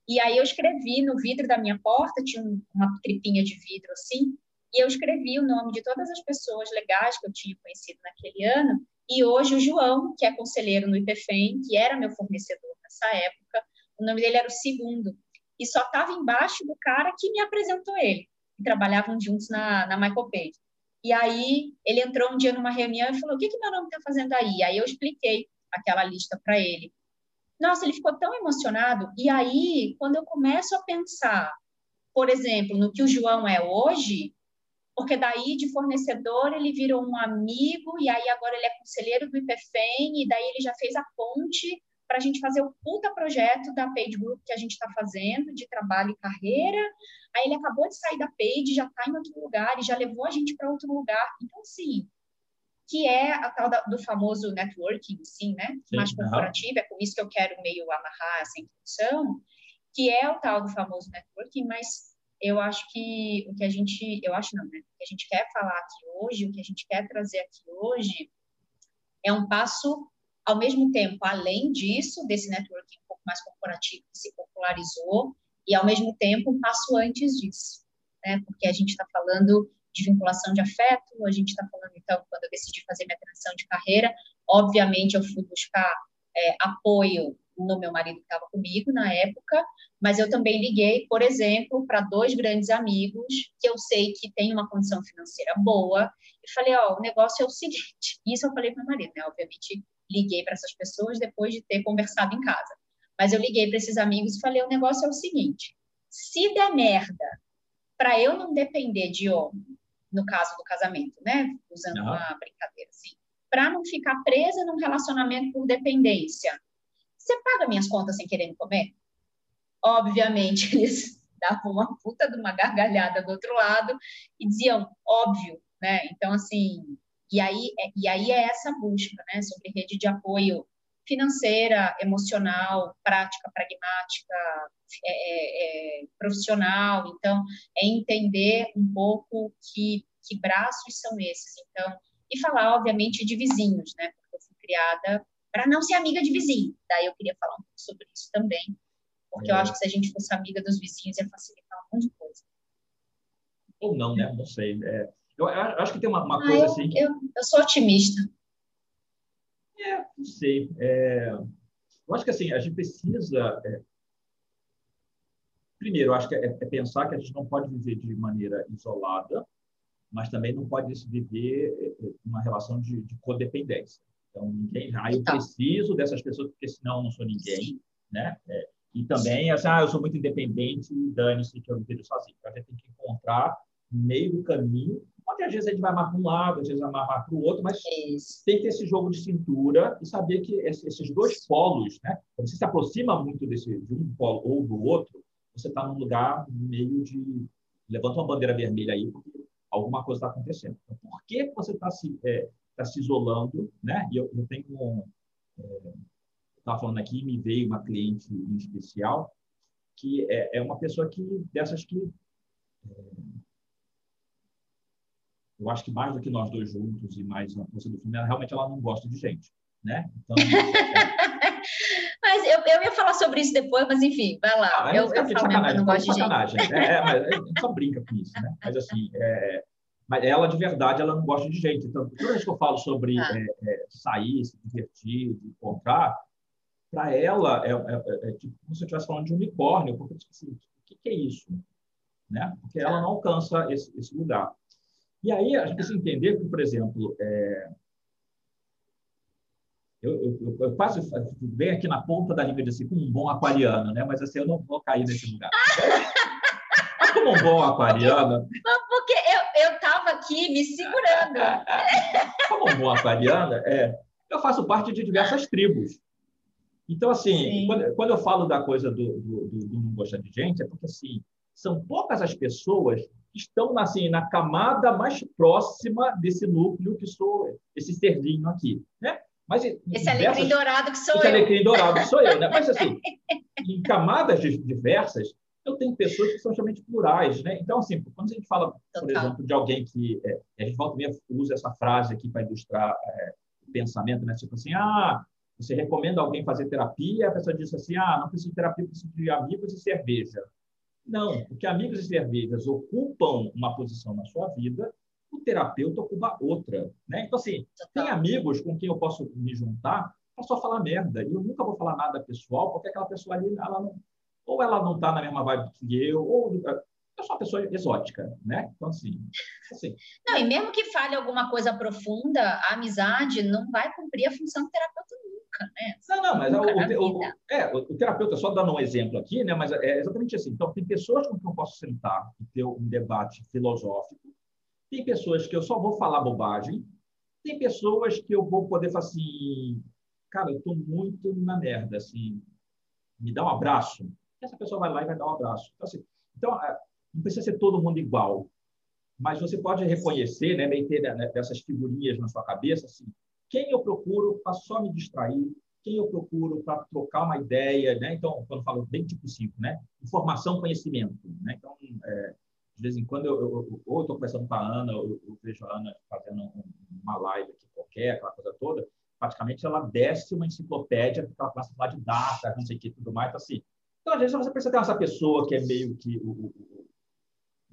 E aí eu escrevi no vidro da minha porta, tinha uma tripinha de vidro assim, e eu escrevi o nome de todas as pessoas legais que eu tinha conhecido naquele ano. E hoje o João, que é conselheiro no IPFEM, que era meu fornecedor nessa época, o nome dele era o segundo. E só estava embaixo do cara que me apresentou ele. E trabalhavam juntos na, na Michael Page. E aí ele entrou um dia numa reunião e falou: O que, que meu nome está fazendo aí? Aí eu expliquei aquela lista para ele. Nossa, ele ficou tão emocionado. E aí, quando eu começo a pensar, por exemplo, no que o João é hoje, porque daí de fornecedor ele virou um amigo, e aí agora ele é conselheiro do IPFEM, e daí ele já fez a ponte para a gente fazer o puta projeto da Page Group que a gente está fazendo, de trabalho e carreira. Aí ele acabou de sair da Page, já está em outro lugar e já levou a gente para outro lugar. Então, sim, que é a tal da, do famoso networking, sim, né? Sim, Mais corporativo, é com isso que eu quero meio amarrar essa introdução, que é o tal do famoso networking, mas eu acho que o que a gente, eu acho não, né? O que a gente quer falar aqui hoje, o que a gente quer trazer aqui hoje é um passo ao mesmo tempo, além disso, desse networking um pouco mais corporativo que se popularizou, e ao mesmo tempo um passo antes disso, né? Porque a gente está falando de vinculação de afeto, a gente está falando, então, quando eu decidi fazer minha transição de carreira, obviamente eu fui buscar é, apoio no meu marido que estava comigo na época, mas eu também liguei, por exemplo, para dois grandes amigos que eu sei que têm uma condição financeira boa, e falei, ó, oh, o negócio é o seguinte, isso eu falei para meu marido, né, obviamente liguei para essas pessoas depois de ter conversado em casa. Mas eu liguei para esses amigos e falei: o negócio é o seguinte: se der merda, para eu não depender de homem, no caso do casamento, né? Usando não. uma brincadeira assim, para não ficar presa num relacionamento por dependência, você paga minhas contas sem querer me comer? Obviamente, eles davam uma puta de uma gargalhada do outro lado e diziam, óbvio, né? Então, assim, e aí, é, e aí é essa busca, né, sobre rede de apoio financeira, emocional, prática, pragmática, é, é, é, profissional. Então, é entender um pouco que, que braços são esses. Então, e falar, obviamente, de vizinhos, né? Porque eu fui criada para não ser amiga de vizinho. Daí eu queria falar um pouco sobre isso também, porque eu acho que se a gente fosse amiga dos vizinhos ia facilitar um monte de coisa. Ou não, né? Não sei. É, Eu, acho que tem uma, uma coisa eu, assim. Que... Eu, eu sou otimista. É, não sei. É, eu acho que assim, a gente precisa. É, primeiro, eu acho que é, é, pensar que a gente não pode viver de maneira isolada, mas também não pode viver é, é, uma relação de, de codependência. Então, ninguém. Ah, eu então. preciso dessas pessoas, porque senão eu não sou ninguém. Né? É, e também, assim, ah, eu sou muito independente, dane-se que eu vivo sozinho. Então, a gente tem que encontrar meio do caminho Pode, às vezes, a gente vai mais para um lado, às vezes vai mais para o outro, mas Isso. tem que ter esse jogo de cintura e saber que esses dois polos, né? Quando você se aproxima muito desse, de um polo ou do outro, você está num lugar meio de. Levanta uma bandeira vermelha aí, porque alguma coisa está acontecendo. Então, por que você está se, é, tá se isolando? Né? E eu, eu tenho. Um, é, estava falando aqui, me veio uma cliente em especial, que é, é uma pessoa que dessas que é, eu acho que mais do que nós dois juntos e mais a força do filme, ela, realmente ela não gosta de gente, né? Então, é... mas eu, eu ia falar sobre isso depois, mas enfim, vai lá. Ah, eu, eu falo mesmo que eu não gosto de gente. É, é, mas a gente só brinca com isso, né? Mas assim, é, mas ela de verdade ela não gosta de gente. Então, toda vez que eu falo sobre ah. é, é, sair, se divertir, encontrar, para ela é, é, é, tipo como se eu estivesse falando de unicórnio, porque tipo assim, o que, que, é isso, né? Porque ela não alcança esse, esse lugar. E aí a gente precisa entender que, por exemplo, é... eu, eu, eu, quase venho aqui na ponta da língua assim, como um bom aquariano, né? mas assim, eu não vou cair nesse lugar. mas como um bom aquariano... eu estava aqui me segurando. como um bom aquariano, é, eu faço parte de diversas tribos. Então, assim, quando, quando, eu falo da coisa do, do, do, do não gostar de gente, é porque, assim, são poucas as pessoas estão assim, na camada mais próxima desse núcleo que sou esse serzinho aqui, né? Mas esse diversas, alecrim dourado que sou esse eu. Esse alecrim dourado que sou eu, né? Mas assim, em camadas diversas, eu tenho pessoas que são extremamente plurais, né? Então, assim, quando a gente fala, por exemplo, de alguém que é, a gente volta e usa essa frase aqui para ilustrar é, o pensamento, né? Tipo assim, ah, você recomenda alguém fazer terapia, a pessoa diz assim, ah, não preciso de terapia, preciso de amigos e cerveja. Não, porque amigos e cervejas ocupam uma posição na sua vida, o terapeuta ocupa outra. Né? Então, assim, tem amigos com quem eu posso me juntar para só falar merda. E eu nunca vou falar nada pessoal, porque aquela pessoa ali, ela não, ou ela não está na mesma vibe que eu, ou eu sou uma pessoa exótica, né? Então, assim, assim. Não, e mesmo que fale alguma coisa profunda, a amizade não vai cumprir a função do terapeuta nunca, né? Não, não, mas o, o, o, é, o, terapeuta, só dando um exemplo aqui, né? Mas é exatamente assim. Então, tem pessoas com quem eu posso sentar e ter um debate filosófico, tem pessoas que eu só vou falar bobagem, tem pessoas que eu vou poder falar assim, cara, eu estou muito na merda, assim, me dá um abraço. Essa pessoa vai lá e vai dar um abraço. Então, assim, então é, não precisa ser todo mundo igual, mas você pode reconhecer, né, meio ter né, dessas figurinhas na sua cabeça, assim, quem eu procuro para só me distrair, quem eu procuro para trocar uma ideia, né? Então, quando eu falo bem tipo 5, né? Informação, conhecimento, né? Então, é, de vez em quando, eu, eu, ou estou conversando com a Ana, eu, eu, vejo a Ana fazendo uma live aqui qualquer, aquela coisa toda, praticamente ela desce uma enciclopédia, porque ela passa lá de data, não sei o que, tudo mais, então, assim. Então, às vezes, você precisa ter essa pessoa que é meio que o, o,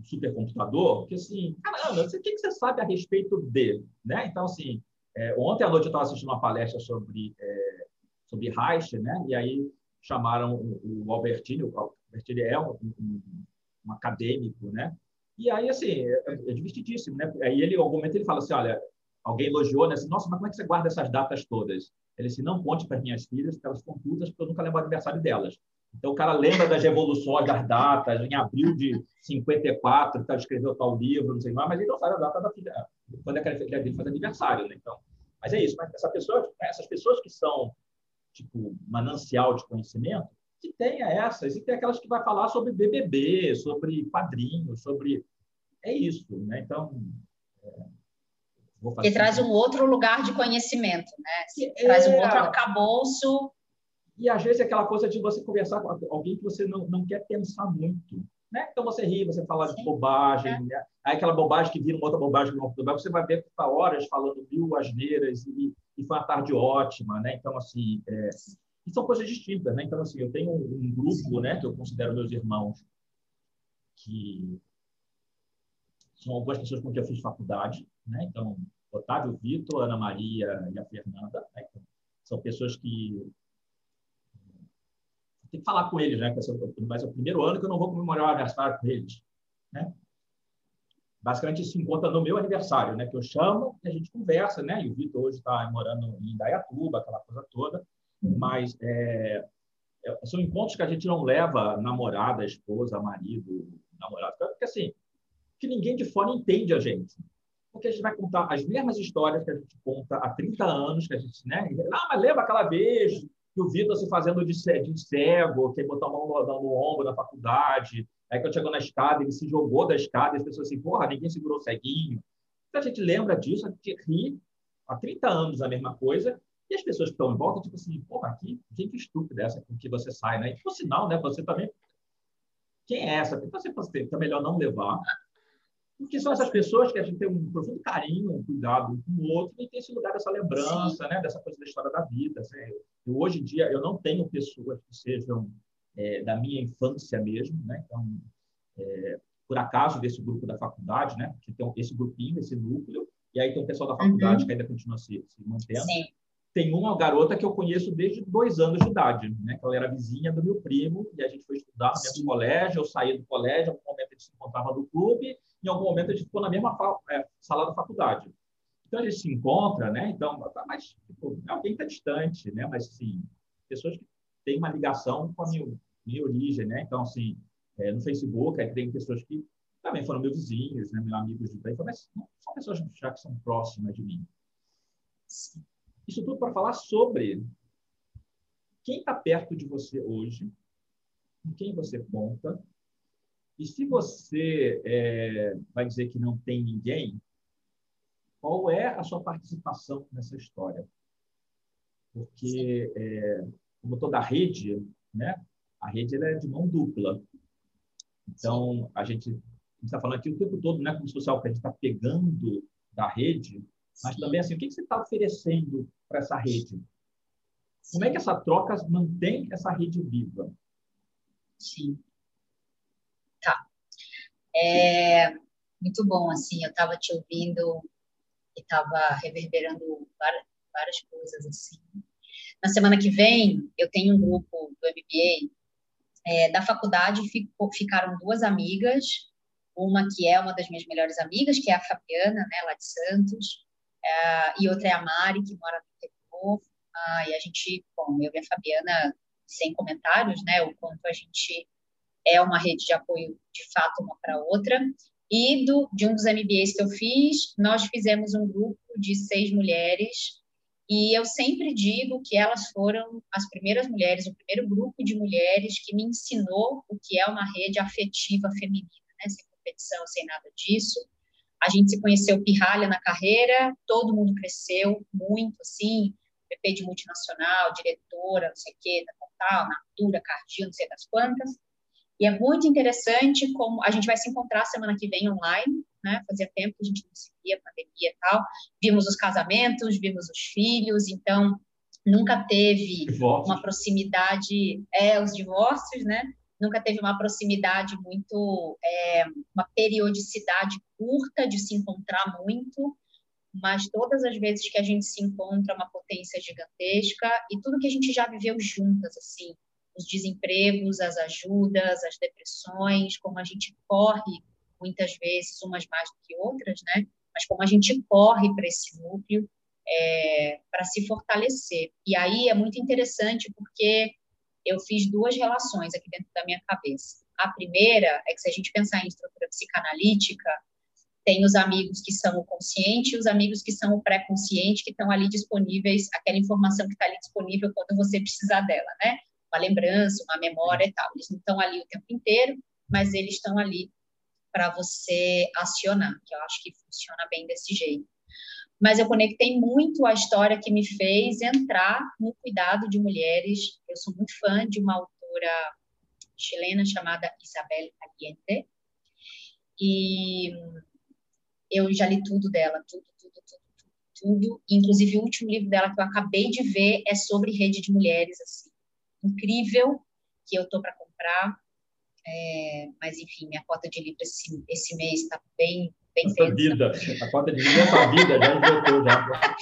supercomputador, que assim, caramba, o que, você sabe a respeito dele, né? Então, assim, é, ontem à noite eu estava assistindo uma palestra sobre, é, sobre Reich, né? e aí chamaram o, o Albertini, o Albertini é um, um, um, acadêmico, né? e aí, assim, é, é divertidíssimo. Né? Aí ele, em algum momento, ele fala assim, olha, alguém elogiou, né? Assim, Nossa, mas como é que você guarda essas datas todas? Ele disse, não conte para as minhas filhas, que elas ficam putas, porque eu nunca lembro o aniversário delas. Então, o cara lembra das revoluções, das datas, em abril de 54, ele escreveu tal livro, não sei mais, mas ele não sabe a data da filha, quando é que a filha dele faz aniversário, né? Então, mas é isso. Mas essa pessoa, essas pessoas que são, tipo, manancial de conhecimento, que tenha essas, e tem aquelas que vai falar sobre BBB, sobre padrinhos, sobre... É isso, né? Então... É... Que traz um outro lugar de conhecimento, né? É... Traz um outro arcabouço e às vezes é aquela coisa de você conversar com alguém que você não, não quer pensar muito. Né? Então você ri, você fala Sim. de bobagem, é. né? aí aquela bobagem que vira uma outra bobagem, uma outra você vai ver que está horas falando mil asneiras e, e foi uma tarde ótima. Né? Então, assim, é... e são coisas distintas. Né? Então, assim, eu tenho um, um grupo né, que eu considero meus irmãos que são algumas pessoas com quem eu fiz faculdade, né? Então, Otávio Vitor, Ana Maria e a Fernanda, né? então, são pessoas que tem que falar com eles, né? Mas é o primeiro ano que eu não vou comemorar o aniversário com eles, né? Basicamente, se encontra no meu aniversário, né? Que eu chamo e a gente conversa, né? E o Vitor hoje está morando em Indaiatuba, aquela coisa toda. Mas é, é, são encontros que a gente não leva namorada, esposa, marido, namorado. Porque, assim, que ninguém de fora entende a gente. Porque a gente vai contar as mesmas histórias que a gente conta há 30 anos, que a gente, né? Ah, mas lembra aquela vez que o Vitor se fazendo de, de cego, que botar a mão no, no ombro na faculdade, aí quando chegou na escada, ele se jogou da escada, e as pessoas assim, porra, ninguém segurou o ceguinho. Então a gente lembra disso, a gente ri há 30 anos a mesma coisa, e as pessoas que estão em volta, tipo assim, porra, que gente estúpida essa com que você sai, né? E por sinal, né, você também. Quem é essa? Então, você, então é melhor não levar. Porque são essas pessoas que a gente tem um profundo carinho, um cuidado com o outro, e tem esse lugar dessa lembrança, né? dessa coisa da história da vida. Assim. Eu, hoje em dia, eu não tenho pessoas que sejam é, da minha infância mesmo, né? Então, é, por acaso, desse grupo da faculdade, né? Que tem esse grupinho, esse núcleo, e aí tem o pessoal da faculdade uhum. que ainda continua se, se mantendo. Sim tem uma garota que eu conheço desde dois anos de idade, né? Que ela era vizinha do meu primo e a gente foi estudar no mesmo colégio. Eu saí do colégio, algum momento a gente se encontrava no clube, em algum momento a gente ficou na mesma é, sala da faculdade. Então a gente se encontra, né? Então, tá, mas tipo, alguém está distante, né? Mas sim, pessoas que têm uma ligação com a minha, minha origem, né? Então assim, é, no Facebook, aí tem pessoas que também foram meus vizinhos, né? Meus amigos de bem, mas são pessoas já que são próximas de mim. Isso tudo para falar sobre quem está perto de você hoje, com quem você conta, e se você é, vai dizer que não tem ninguém, qual é a sua participação nessa história? Porque, é, como toda rede, né, a rede é de mão dupla. Então, a gente está falando aqui o tempo todo, né, como algo que a gente está pegando da rede, mas também assim, o que, você está oferecendo para essa rede? Como é que essa troca mantém essa rede viva? Sim. É muito bom, assim, eu estava te ouvindo e estava reverberando várias, várias coisas, assim. Na semana que vem, eu tenho um grupo do MBA é, da faculdade, ficaram duas amigas, uma que é uma das minhas melhores amigas, que é a Fabiana, né, lá de Santos, é, e outra é a Mari, que mora no interior. Ah, e a gente, bom, eu e a Fabiana, sem comentários, né, o quanto a gente é uma rede de apoio de fato uma para outra. E do, de um dos MBAs que eu fiz, nós fizemos um grupo de seis mulheres, e eu sempre digo que elas foram as primeiras mulheres, o primeiro grupo de mulheres que me ensinou o que é uma rede afetiva feminina, né? sem competição, sem nada disso. A gente se conheceu pirralha na carreira, todo mundo cresceu muito, assim, VP de multinacional, diretora, não sei o quê, Total, Natura, Cardio, não sei das quantas. E é muito interessante como a gente vai se encontrar semana que vem online, né? Fazia tempo que a gente não se via, pandemia e tal. Vimos os casamentos, vimos os filhos, então nunca teve uma proximidade, é, os divórcios, né? nunca teve uma proximidade muito, é, uma periodicidade curta de se encontrar muito, mas todas as vezes que a gente se encontra, uma potência gigantesca e tudo que a gente já viveu juntas, assim, os desempregos, as ajudas, as depressões, como a gente corre muitas vezes, umas mais do que outras, né? Mas como a gente corre para esse núcleo é, para se fortalecer. E aí é muito interessante porque eu fiz duas relações aqui dentro da minha cabeça. A primeira é que se a gente pensar em estrutura psicanalítica, tem os amigos que são o consciente e os amigos que são o pré-consciente, que estão ali disponíveis, aquela informação que está ali disponível quando você precisar dela, né? Uma lembrança, uma memória e tal. Eles não estão ali o tempo inteiro, mas eles estão ali para você acionar, que eu acho que funciona bem desse jeito mas eu conectei muito a história que me fez entrar no cuidado de mulheres. Eu sou muito fã de uma autora chilena chamada Isabel Allende, e eu já li tudo dela, tudo, tudo, tudo, tudo, tudo. Inclusive, o último livro dela que eu acabei de ver é sobre rede de mulheres, assim, incrível, que eu tô para comprar. É, mas, enfim, minha cota de livro esse, esse mês está bem bem Essa vida, a cota de livro da vida já esgotou já.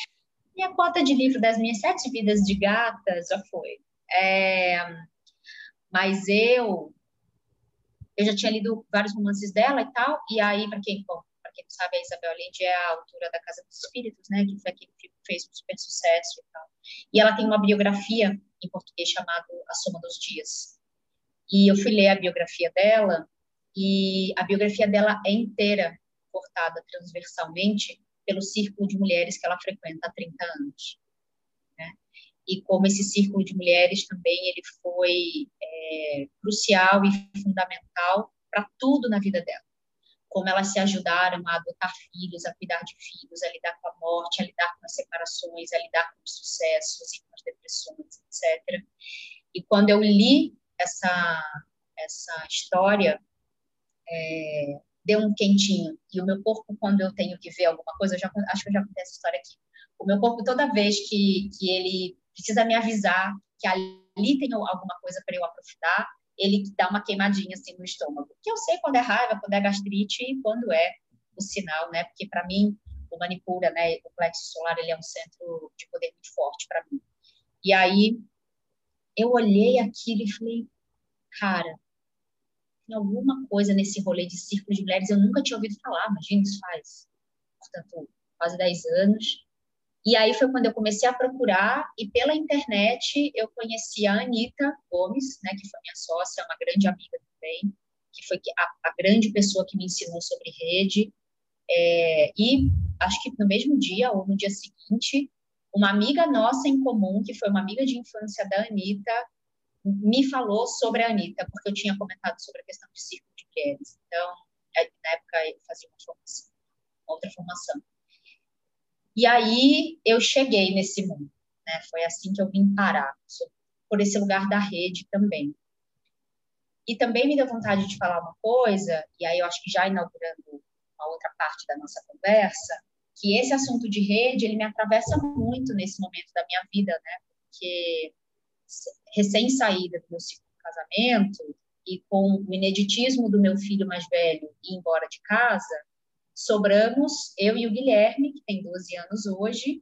Minha cota de livro das minhas sete vidas de gata já foi. É, mas eu eu já tinha lido vários romances dela e tal, e aí, para quem, para quem não sabe, a Isabel Allende é a autora da Casa dos Espíritos, né, que foi aquele que fez um super sucesso e tal. E ela tem uma biografia em português chamado A Soma dos Dias. E eu fui ler a biografia dela, e a biografia dela é inteira cortada transversalmente pelo círculo de mulheres que ela frequenta há 30 anos. Né? E como esse círculo de mulheres também ele foi é, crucial e fundamental para tudo na vida dela. Como elas se ajudaram a adotar filhos, a cuidar de filhos, a lidar com a morte, a lidar com as separações, a lidar com os sucessos e com as depressões, etc. E quando eu li essa, essa história, é, deu um quentinho. E o meu corpo, quando eu tenho que ver alguma coisa, eu já, acho que eu já contei essa história aqui. O meu corpo, toda vez que, que ele precisa me avisar que ali tem alguma coisa para eu aprofundar, ele dá uma queimadinha assim no estômago. Que eu sei quando é raiva, quando é gastrite e quando é o sinal, né? Porque para mim o Manipura, né, o plexo solar, ele é um centro de poder muito forte para mim. E aí eu olhei aquilo e falei, cara, tem alguma coisa nesse rolê de círculo de mulheres, eu nunca tinha ouvido falar, imagina, isso faz, portanto, quase 10 anos. E aí foi quando eu comecei a procurar, e pela internet eu conheci a Anitta Gomes, né, que foi minha sócia, uma grande amiga também, que foi a, a grande pessoa que me ensinou sobre rede. É, e acho que no mesmo dia ou no dia seguinte, uma amiga nossa em comum, que foi uma amiga de infância da Anitta, me falou sobre a Anitta, porque eu tinha comentado sobre a questão de círculo de mulheres. Então, na época, eu fazia uma formação, outra formação. E aí eu cheguei nesse mundo, né? Foi assim que eu vim parar, por esse lugar da rede também. E também me deu vontade de falar uma coisa, e aí eu acho que já inaugurando uma outra parte da nossa conversa, que esse assunto de rede, ele me atravessa muito nesse momento da minha vida, né? Porque recém-saída do meu segundo casamento e com o ineditismo do meu filho mais velho ir embora de casa, sobramos eu e o Guilherme, que tem 12 anos hoje,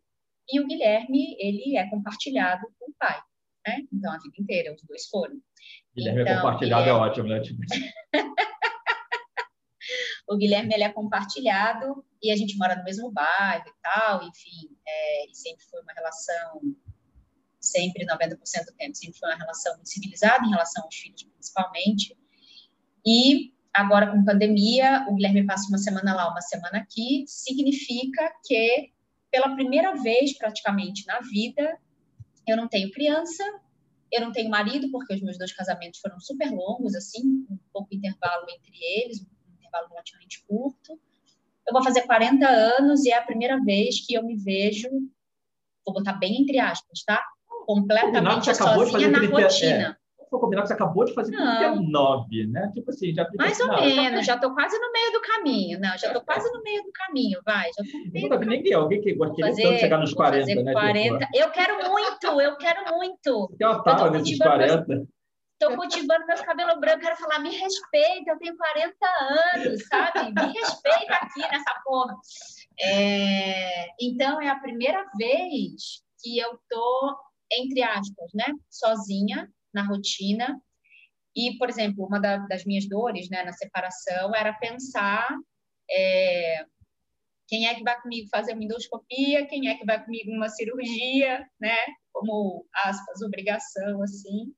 e o Guilherme, ele é compartilhado com o pai, né? Então, a vida inteira, os dois foram. Guilherme é então, compartilhado Guilherme... é ótimo, né? Tipo... o Guilherme, ele é compartilhado e a gente mora no mesmo bairro e tal, enfim, é, e sempre foi uma relação sempre 90% do tempo, sempre foi uma relação muito civilizada em relação aos filhos, principalmente. E agora, com pandemia, o Guilherme passa uma semana lá, uma semana aqui, significa que, pela primeira vez, praticamente, na vida, eu não tenho criança, eu não tenho marido, porque os meus dois casamentos foram super longos, assim, um pouco intervalo entre eles, um intervalo relativamente curto. Eu vou fazer 40 anos e é a primeira vez que eu me vejo, vou botar bem entre aspas, tá? completamente sozinha na 30, rotina. É, vou combinar que você acabou de fazer não. 39, né? Tipo assim, já Mais ou menos, já estou quase no meio do caminho. Não, já estou quase no meio do caminho, vai. Já tô Nunca vi ninguém, alguém que gostaria fazer, tanto de chegar nos 40, né? 40. Eu quero muito, eu quero muito. Você tem uma tala nesses 40. Estou cultivando meus cabelos brancos, quero falar, me respeita, eu tenho 40 anos, sabe? Me respeita aqui nessa porra. É, então, é a primeira vez que eu tô entre aspas, né, sozinha na rotina. E, por exemplo, uma da, das minhas dores, né, na separação era pensar é, quem é que vai comigo fazer uma endoscopia, quem é que vai comigo numa cirurgia, né, como aspas, obrigação, assim.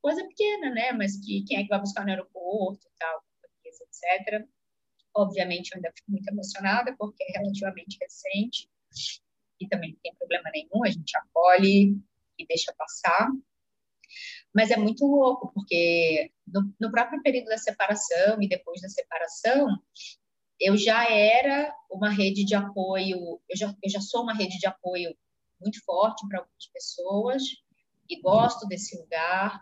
Coisa pequena, né, mas que quem é que vai buscar no aeroporto e tal, etc. Obviamente, eu ainda fico muito emocionada, porque é relativamente recente e também não tem problema nenhum, a gente acolhe e deixa passar. Mas é muito louco, porque no, no próprio período da separação e depois da separação, eu já era uma rede de apoio, eu já, eu já sou uma rede de apoio muito forte para algumas pessoas e gosto desse lugar,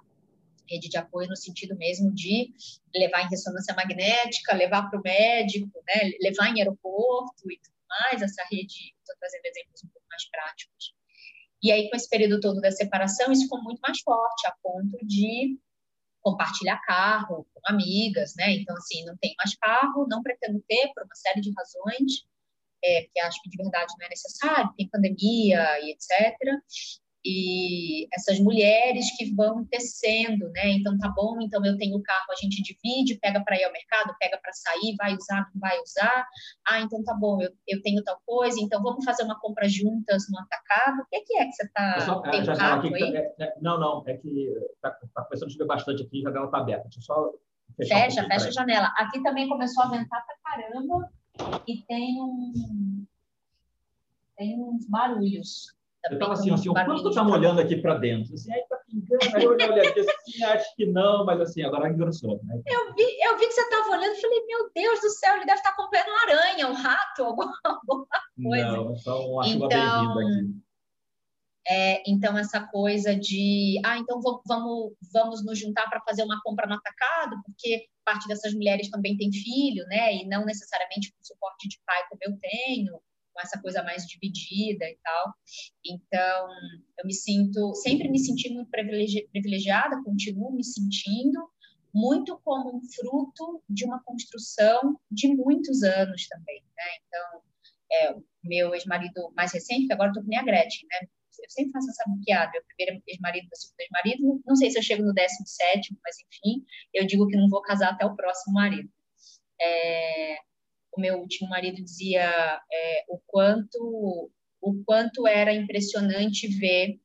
rede de apoio no sentido mesmo de levar em ressonância magnética, levar para o médico, né, levar em aeroporto e mais essa rede, estou trazendo exemplos um pouco mais práticos. E aí, com esse período todo da separação, isso ficou muito mais forte, a ponto de compartilhar carro com amigas, né? Então, assim, não tenho mais carro, não pretendo ter por uma série de razões, é, porque acho que de verdade não é necessário, tem pandemia e etc e essas mulheres que vão tecendo, né? Então tá bom, então eu tenho o carro, a gente divide, pega para ir ao mercado, pega para sair, vai usar, não vai usar. Ah, então tá bom, eu, eu tenho tal coisa, então vamos fazer uma compra juntas no atacado. O que é que, é que você tá tem um rato aí? É, é, não, não, é que tá, tá começando a chover bastante aqui, a janela tá aberta. Deixa eu só Fecha, um fecha a janela. Aqui também começou a ventar pra caramba e tem um tem uns barulhos. Eu estava assim, assim, o quanto tu tá molhando aqui para dentro? Assim, aí tá pingando, aí eu olhei aqui assim, acho que não, mas assim, agora engrossou. Né? Eu vi, eu vi que você estava olhando e falei, meu Deus do céu, ele deve estar tá acompanhando uma aranha, um rato, alguma, alguma coisa. Não, só uma chuva então, aqui. É, então, essa coisa de, ah, então vamos, vamos nos juntar para fazer uma compra no atacado, porque parte dessas mulheres também tem filho, né? E não necessariamente com suporte de pai como eu tenho com essa coisa mais dividida e tal. Então, eu me sinto, sempre me senti muito privilegiada, continuo me sentindo, muito como um fruto de uma construção de muitos anos também, né? Então, é, meu ex-marido mais recente, que agora tô com minha Gretchen, né? Eu sempre faço essa piada, meu primeiro ex-marido, meu segundo ex-marido, não sei se eu chego no 17, mas enfim, eu digo que não vou casar até o próximo marido. É, o meu último marido dizia é, o quanto o quanto era impressionante ver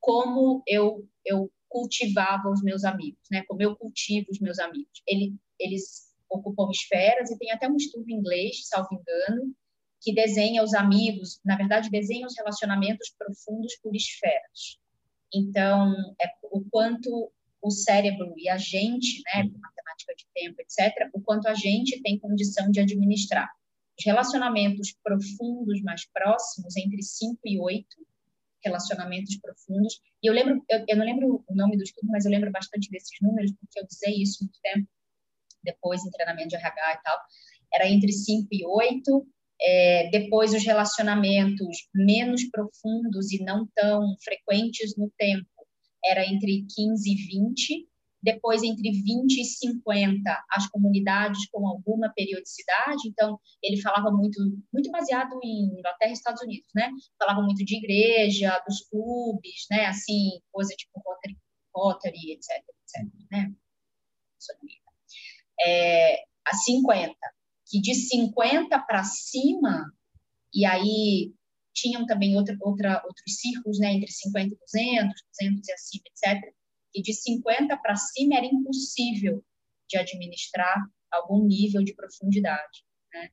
como eu eu cultivava os meus amigos, né? Como eu cultivo os meus amigos. Ele, eles ocupam esferas e tem até um estudo em inglês, salvo engano, que desenha os amigos, na verdade desenha os relacionamentos profundos por esferas. Então, é o quanto o cérebro e a gente, né, matemática de tempo, etc., o quanto a gente tem condição de administrar. Os relacionamentos profundos mais próximos, entre 5 e 8 relacionamentos profundos, e eu lembro, eu, eu, não lembro o nome do estudo, mas eu lembro bastante desses números, porque eu usei isso muito tempo, depois em treinamento de RH e tal, era entre 5 e 8, é, depois os relacionamentos menos profundos e não tão frequentes no tempo, era entre 15 e 20, depois entre 20 e 50 as comunidades com alguma periodicidade, então ele falava muito muito baseado em Inglaterra e Estados Unidos, né? Falava muito de igreja, dos clubes, né? Assim, coisa tipo Rotary, Rotary etc, etc, né? É, a 50, que de 50 para cima, e aí tinham também outra, outra, outros círculos, né, entre 50 e 200, 200 e acima, etc., e de 50 para cima era impossível de administrar algum nível de profundidade. Né?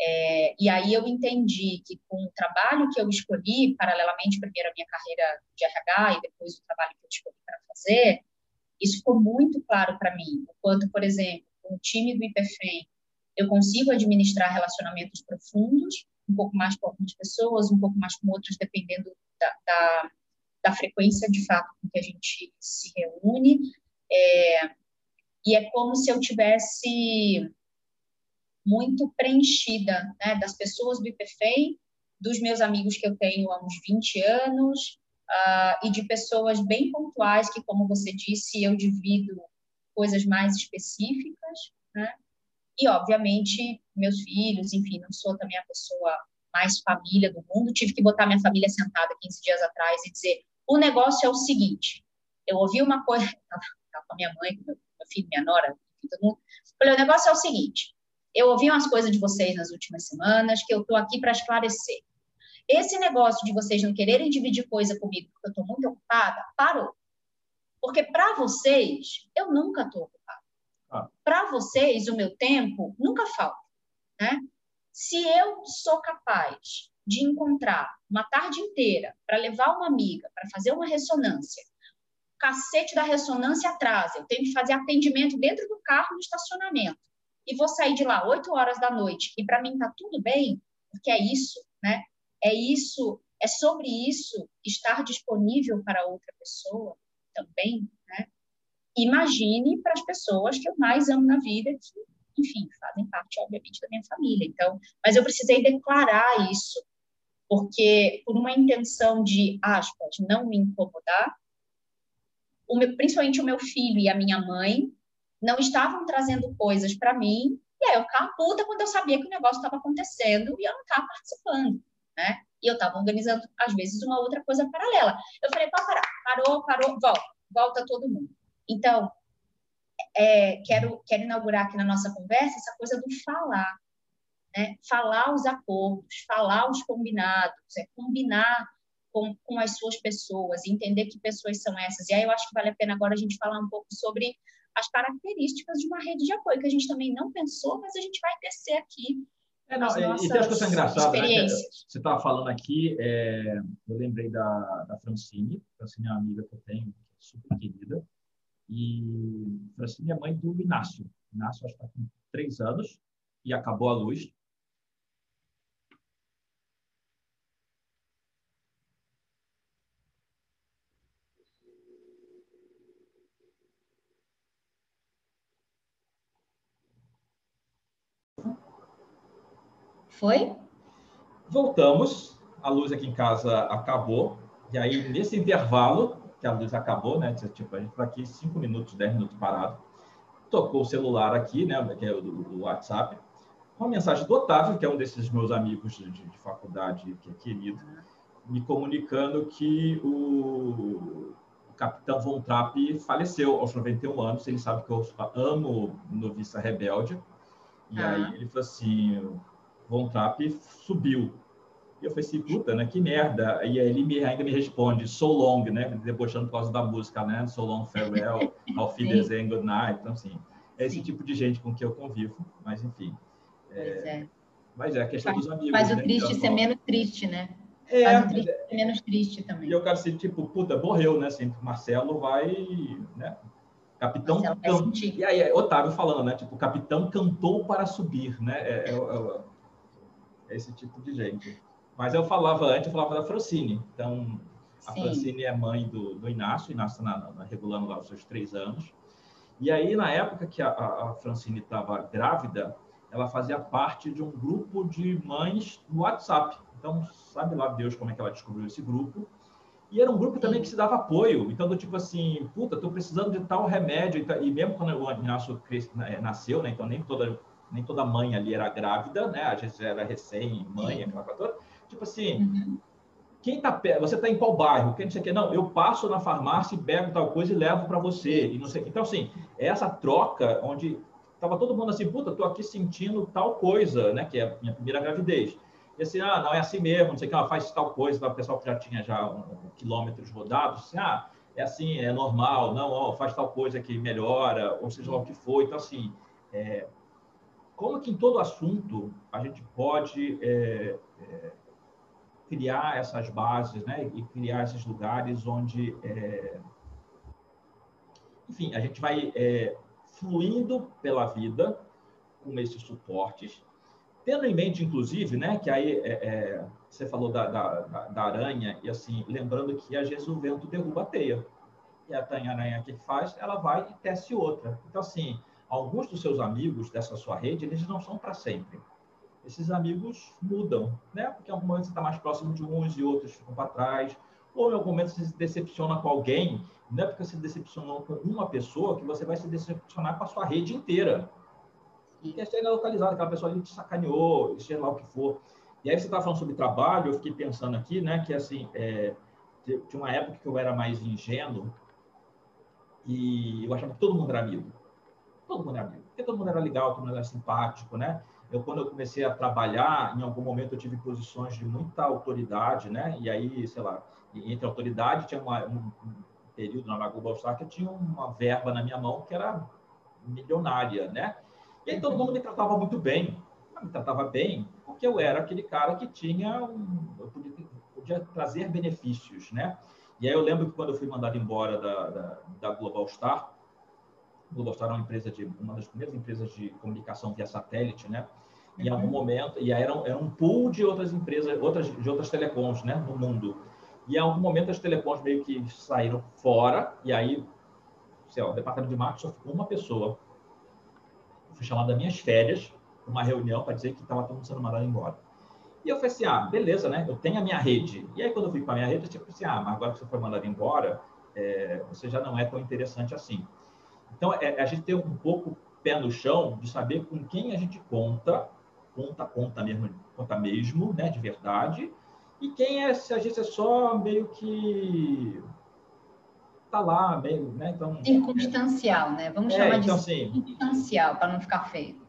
É, e aí eu entendi que com o trabalho que eu escolhi, paralelamente primeiro a minha carreira de RH e depois o trabalho que eu escolhi para fazer, isso ficou muito claro para mim, o quanto, por exemplo, com o time do IPFEM, eu consigo administrar relacionamentos profundos, um pouco mais com algumas pessoas, um pouco mais com outras, dependendo da, da da frequência de fato com que a gente se reúne. É, e é como se eu tivesse muito preenchida né, das pessoas do IPFEM, dos meus amigos que eu tenho há uns 20 anos, uh, e de pessoas bem pontuais que, como você disse, eu divido coisas mais específicas, né? E, obviamente, meus filhos, enfim, não sou também a pessoa mais família do mundo, tive que botar minha família sentada 15 dias atrás e dizer: o negócio é o seguinte: eu ouvi uma coisa, estava com a minha mãe, com meu filho, minha nora, todo mundo. Falei, o negócio é o seguinte: eu ouvi umas coisas de vocês nas últimas semanas que eu estou aqui para esclarecer. Esse negócio de vocês não quererem dividir coisa comigo porque eu estou muito ocupada, parou. Porque para vocês, eu nunca estou ocupada. Ah. Para vocês, o meu tempo nunca falta. Né? Se eu sou capaz de encontrar uma tarde inteira para levar uma amiga para fazer uma ressonância, cacete da ressonância atrasa, eu tenho que fazer atendimento dentro do carro no estacionamento e vou sair de lá 8 horas da noite e para mim tá tudo bem, porque é isso, né? É isso, é sobre isso estar disponível para outra pessoa também, né? Imagine para as pessoas que eu mais amo na vida, que, enfim, fazem parte, obviamente, da minha família. Então, mas eu precisei declarar isso porque por uma intenção de, aspas, não me incomodar, o meu, principalmente o meu filho e a minha mãe, não estavam trazendo coisas para mim, e aí eu ficava puta quando eu sabia que o negócio estava acontecendo e eu não estava participando, né? E eu estava organizando, às vezes, uma outra coisa paralela. Eu falei, pode parar, parou, parou, volta, volta todo mundo. Então, é, quero, quero inaugurar aqui na nossa conversa essa coisa do falar, né? Falar os acordos, falar os combinados, é combinar com, com as suas pessoas, entender que pessoas são essas. E aí eu acho que vale a pena agora a gente falar um pouco sobre as características de uma rede de apoio, que a gente também não pensou, mas a gente vai descer aqui. É, não, e tem as coisas engraçadas. Né? Você estava falando aqui, é, eu lembrei da, da Francine, Francine é uma amiga que eu tenho, super querida, e Francine é mãe do Inácio. Inácio acho que está com três anos e acabou a luz. Foi? Voltamos, a luz aqui em casa acabou, e aí nesse intervalo que a luz acabou, né? Tipo, a gente está aqui 5 minutos, 10 minutos parado. Tocou o celular aqui, né? Que é o do, WhatsApp. Uma mensagem do Otávio, que é um desses meus amigos de, de faculdade, que é querido, me comunicando que o, o capitão Von Trapp faleceu aos 91 anos. Ele sabe que eu amo Noviça Rebelde. E ah. aí ele falou assim: Von Trapp subiu. E eu falei assim, puta, né? Que merda. E aí ele me, ainda me responde, so long, né? Debochando por causa da música, né? So long, farewell, auf Wiedersehen, good night. Então, assim, é esse Sim. tipo de gente com que eu convivo. Mas, enfim. É, é. Mas é a questão faz, dos amigos. Faz o né? triste ser menos triste, né? É, faz o triste ser menos triste também. E eu quero assim, tipo, puta, morreu, né? Assim, Marcelo vai, né? Capitão can... E aí, Otávio falando, né? Tipo, capitão cantou para subir, né? É, é, é, é esse tipo de gente. Mas eu falava antes, eu falava da Francine. Então, a Sim. Francine é mãe do, do Inácio, o Inácio está regulando lá os seus três anos. E aí, na época que a, a Francine estava grávida, ela fazia parte de um grupo de mães no WhatsApp. Então, sabe lá Deus como é que ela descobriu esse grupo. E era um grupo também que se dava apoio. Então, do tipo assim, puta, tô precisando de tal remédio. E mesmo quando o Inácio né, nasceu, né? Então, nem toda, nem toda mãe ali era grávida, né? Às vezes era recém-mãe, aquela coisa toda. Tipo assim, uhum. quem tá perto, você está em qual bairro? Quem não sei o que, não, eu passo na farmácia e pego tal coisa e levo para você. E não sei, então, assim, é essa troca onde tava todo mundo assim, puta, tô aqui sentindo tal coisa, né? Que é a minha primeira gravidez. E assim, ah, não é assim mesmo, não sei o que, ela faz tal coisa, tá? o pessoal que já tinha já um, um, quilômetros rodados, assim, ah, é assim, é normal, não, ó, faz tal coisa que melhora, ou seja lá o que for. Então, assim, é, como que em todo assunto a gente pode é, é, criar essas bases, né? E criar esses lugares onde, é... enfim, a gente vai é, fluindo pela vida com esses suportes, tendo em mente, inclusive, né? Que aí é, é você falou da, da, da, aranha e assim, lembrando que às vezes o vento derruba a teia e a aranha que faz, ela vai e tece outra. Então, assim, alguns dos seus amigos dessa sua rede, eles não são para sempre esses amigos mudam, né? Porque em algum momento você está mais próximo de uns e outros ficam para trás, ou em algum momento você se decepciona com alguém, não é porque você se decepcionou com uma pessoa que você vai se decepcionar com a sua rede inteira. E é chega localizado, aquela pessoa ali te sacaneou, seja lá o que for. E aí você está falando sobre trabalho, eu fiquei pensando aqui, né, que assim, é, tinha uma época que eu era mais ingênuo e eu achava que todo mundo era amigo. Todo mundo era amigo. Porque todo mundo era legal, todo mundo era simpático, né? Eu quando eu comecei a trabalhar, em algum momento eu tive posições de muita autoridade, né? E aí, sei lá, entre autoridade tinha uma, um, período na Global Star que eu tinha uma verba na minha mão que era milionária, né? E aí todo mundo me tratava muito bem, me tratava bem porque eu era aquele cara que tinha um, eu podia, podia trazer benefícios, né? E aí eu lembro que quando eu fui mandado embora da, da, da Global Star, Globostar é uma empresa de uma das primeiras empresas de comunicação via satélite, né? Em algum uhum. momento, e aí era, um, era um pool de outras empresas, outras de outras telecoms, né, no mundo. E em algum momento as telecoms meio que saíram fora, e aí, sei lá, o departamento de marketing só ficou uma pessoa. Eu fui chamado das minhas férias, uma reunião para dizer que estava todo mundo sendo mandado embora. E eu falei assim, ah, beleza, né? Eu tenho a minha rede. E aí, quando eu fui para a minha rede, eu tipo assim, ah, mas agora que você foi mandado embora, é, você já não é tão interessante assim. Então, é, a gente tem um pouco pé no chão de saber com quem a gente conta, conta, conta mesmo, conta mesmo, né, de verdade, e quem é, se a gente é só meio que tá lá, meio, né, então... Circunstancial, né? Vamos é, chamar então, de assim, circunstancial, para não ficar feio.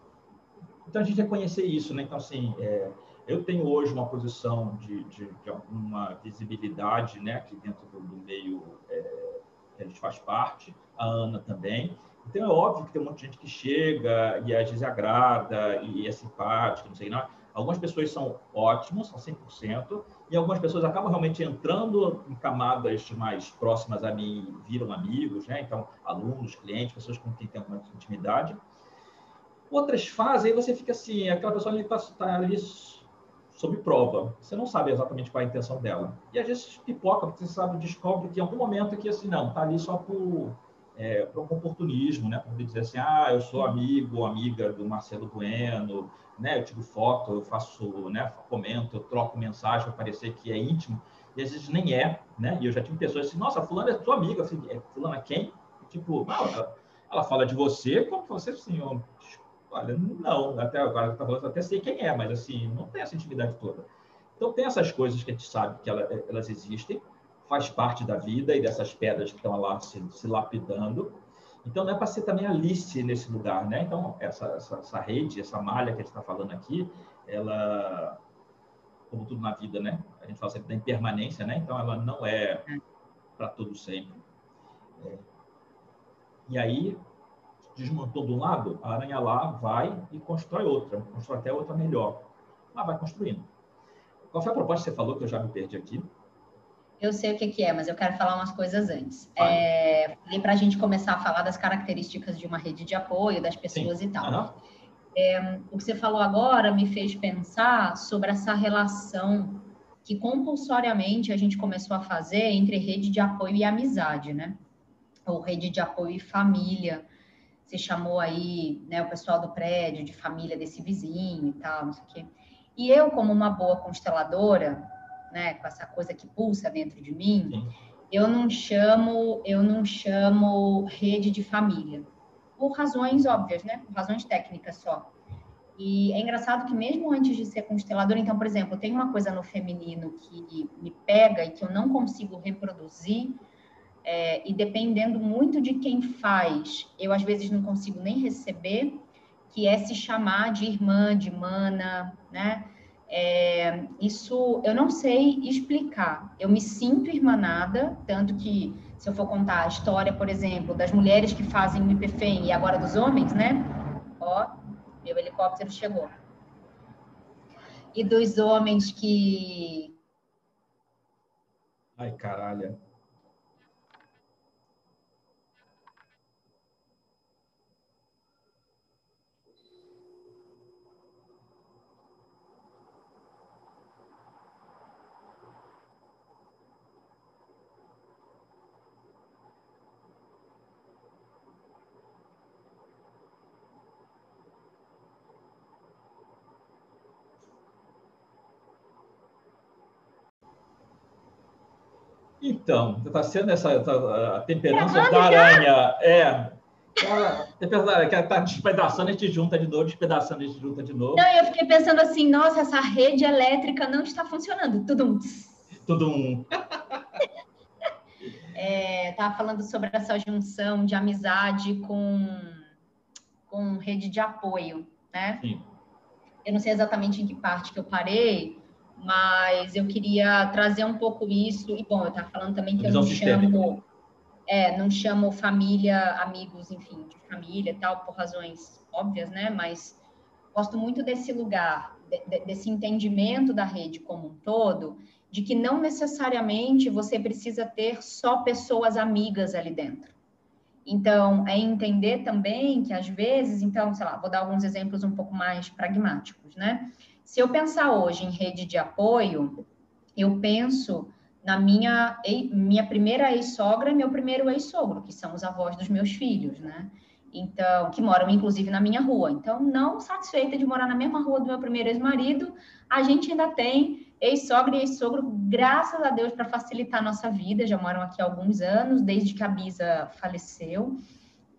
Então, a gente reconhecer isso, né? Então, assim, é, eu tenho hoje uma posição de, de, de, alguma visibilidade, né, aqui dentro do, do meio é, a gente faz parte, a Ana também. Então é óbvio que tem um monte de gente que chega e às vezes agrada e é simpática, não sei não. Algumas pessoas são ótimas, são 100%, e algumas pessoas acabam realmente entrando em camadas mais próximas a mim, viram amigos, né? Então, alunos, clientes, pessoas com quem tem alguma intimidade. Outras fazem, aí você fica assim, aquela pessoa está tá ali sob prova. Você não sabe exatamente qual é a intenção dela. E às vezes pipoca, porque você sabe, descobre que em algum momento que assim, não, está ali só por é, para um oportunismo, né? Para dizer assim, ah, eu sou amigo ou amiga do Marcelo Bueno, né? Eu tiro foto, eu faço, né? Comento, eu troco mensagem para parecer que é íntimo e às vezes nem é, né? E eu já tive pessoas assim, nossa, fulana é sua amiga, assim, é fulana quem? Tipo, não, ela, ela, fala de você como você assim, ó, olha, não, até agora tá falando, até sei quem é, mas assim, não tem essa intimidade toda. Então tem essas coisas que a gente sabe que ela, elas existem faz parte da vida e dessas pedras que estão lá se, se lapidando. Então, não é para ser também Alice nesse lugar, né? Então, essa, essa, essa rede, essa malha que a gente está falando aqui, ela, como tudo na vida, né? A gente fala sempre da impermanência, né? Então, ela não é para todo sempre. É. E aí, desmontou de um lado, a aranha lá vai e constrói outra, constrói até outra melhor. Lá vai construindo. Qual foi a proposta que você falou que eu já me perdi aqui? Eu sei o que, é, mas eu quero falar umas coisas antes. É, e para a gente começar a falar das características de uma rede de apoio, das pessoas Sim. e tal. Uhum. É, o que você falou agora me fez pensar sobre essa relação que compulsoriamente a gente começou a fazer entre rede de apoio e amizade, né? Ou rede de apoio e família. Você chamou aí né, o pessoal do prédio de família desse vizinho e tal, não sei o quê. E eu, como uma boa consteladora, né, com essa coisa que pulsa dentro de mim, Sim. eu não chamo, eu não chamo rede de família, por razões óbvias, né, por razões técnicas só. E é engraçado que mesmo antes de ser consteladora, então, por exemplo, tem uma coisa no feminino que me pega e que eu não consigo reproduzir, é, e dependendo muito de quem faz, eu às vezes não consigo nem receber, que é se chamar de irmã, de mana, né? É, isso eu não sei explicar. Eu me sinto irmanada, tanto que se eu for contar a história, por exemplo, das mulheres que fazem o IPFEM e agora dos homens, né? Ó, meu helicóptero chegou. E dos homens que. Ai, caralho. Então, está sendo essa, essa a temperança da aranha. É. Da aranha, que está despedaçando, a gente junta de novo, despedaçando, a gente junta de novo. Não, eu fiquei pensando assim, nossa, essa rede elétrica não está funcionando. Tudo Tudo um. é, tava falando sobre essa junção de amizade com, com rede de apoio, né? Sim. Eu não sei exatamente em que parte que eu parei, mas eu queria trazer um pouco isso. E, bom, eu estava falando também que eu não chamo, é, não chamo família, amigos, enfim, de família e tal, por razões óbvias, né? Mas gosto muito desse lugar, de, desse entendimento da rede como um todo, de que não necessariamente você precisa ter só pessoas amigas ali dentro. Então, é entender também que às vezes, então, sei lá, vou dar alguns exemplos um pouco mais pragmáticos, né? Se eu pensar hoje em rede de apoio, eu penso na minha, minha primeira ex-sogra e meu primeiro ex-sogro, que são os avós dos meus filhos, né? Então, que moram inclusive na minha rua. Então, não satisfeita de morar na mesma rua do meu primeiro ex-marido, a gente ainda tem Ex-sogra e ex-sogro, graças a Deus, para facilitar a nossa vida, já moram aqui há alguns anos, desde que a Bisa faleceu.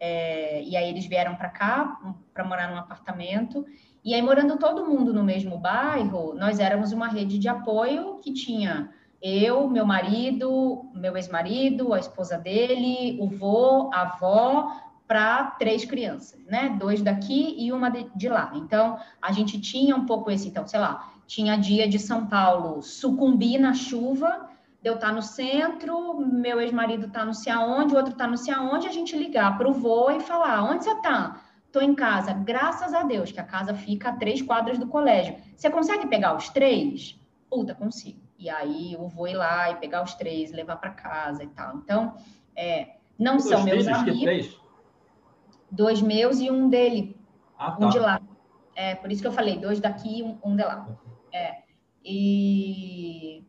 É, e aí eles vieram para cá, para morar num apartamento. E aí, morando todo mundo no mesmo bairro, nós éramos uma rede de apoio que tinha eu, meu marido, meu ex-marido, a esposa dele, o vô, a avó, para três crianças, né? Dois daqui e uma de, de, lá. Então, a gente tinha um pouco esse, então, sei lá, tinha dia de São Paulo sucumbir na chuva, de eu estar tá no centro, meu ex-marido tá não sei aonde, o outro tá não sei aonde, a gente ligar para o vô e falar, onde você tá? Tô em casa, graças a Deus, que a casa fica a três quadras do colégio. Você consegue pegar os três? Puta, consigo. E aí eu vou ir lá e pegar os três, levar para casa e tal. Então, é, não são meus amigos. Três? Dois meus e um dele. Ah, tá. Um de lá. É, por isso que eu falei, dois daqui e um, um de lá. É. E,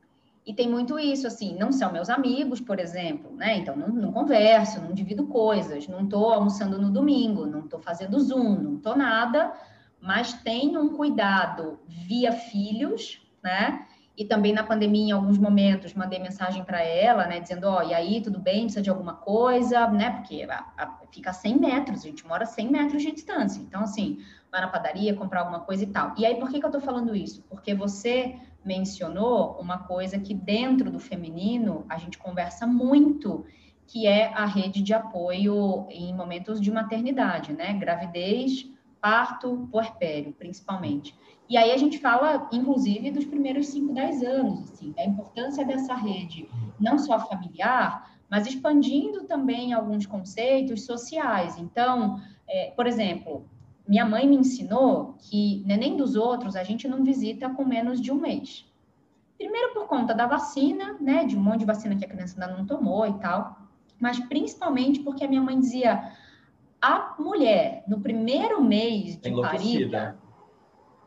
e tem muito isso, assim, não são meus amigos, por exemplo, né? Então, não, não converso, não divido coisas, não estou almoçando no domingo, não estou fazendo Zoom, não estou nada, mas tenho um cuidado via filhos, né? E também na pandemia, em alguns momentos, mandei mensagem para ela, né, dizendo, ó, oh, e aí, tudo bem, precisa de alguma coisa, né, porque a, a, fica a 100 metros, a gente mora a 100 metros de distância. Então, assim, vai na padaria, comprar alguma coisa e tal. E aí, por que, que eu tô falando isso? Porque você mencionou uma coisa que dentro do feminino a gente conversa muito, que é a rede de apoio em momentos de maternidade, né, gravidez, parto, puerpério, principalmente. E aí a gente fala, inclusive, dos primeiros 5, 10 anos, assim, da importância dessa rede, não só familiar, mas expandindo também alguns conceitos sociais. Então, é, por exemplo, minha mãe me ensinou que neném dos outros a gente não visita com menos de um mês. Primeiro por conta da vacina, né, de um monte de vacina que a criança ainda não tomou e tal, mas principalmente porque a minha mãe dizia a mulher no primeiro mês de parida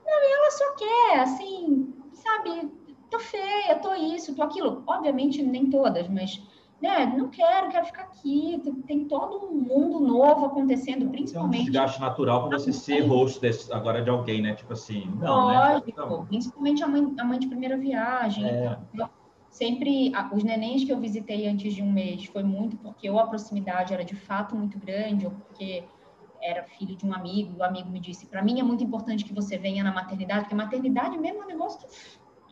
não, e ela só quer, assim, sabe, tô feia, tô isso, tô aquilo. Obviamente, nem todas, mas, né, não quero, quero ficar aqui. Tem todo um mundo novo acontecendo, principalmente. É um desgaste natural para você ser host desse, agora de alguém, né? Tipo assim, não, né? Lógico, né? Então... principalmente a mãe, a mãe de primeira viagem. É. sempre os nenéns que eu visitei antes de um mês foi muito porque ou a proximidade era de fato muito grande ou porque era filho de um amigo, o amigo me disse: para mim é muito importante que você venha na maternidade, porque maternidade mesmo é um negócio que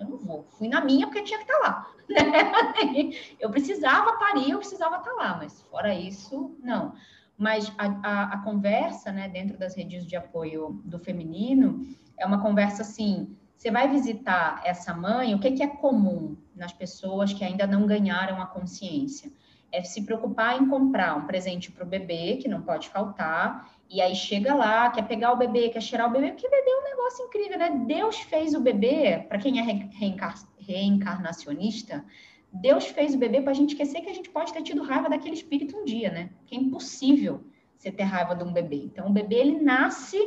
eu não vou. Fui na minha porque tinha que estar tá lá. eu precisava parir, eu precisava estar tá lá, mas fora isso, não. Mas a, a, a, conversa, né, dentro das redes de apoio do feminino, é uma conversa assim: você vai visitar essa mãe, o que, que é comum nas pessoas que ainda não ganharam a consciência? É se preocupar em comprar um presente para o bebê, que não pode faltar, e aí chega lá, quer pegar o bebê, quer cheirar o bebê, porque bebê é um negócio incrível, né? Deus fez o bebê, para quem é reencar reencarnacionista, Deus fez o bebê para a gente esquecer que a gente pode ter tido raiva daquele espírito um dia, né? Que é impossível você ter raiva de um bebê. Então, o bebê, ele nasce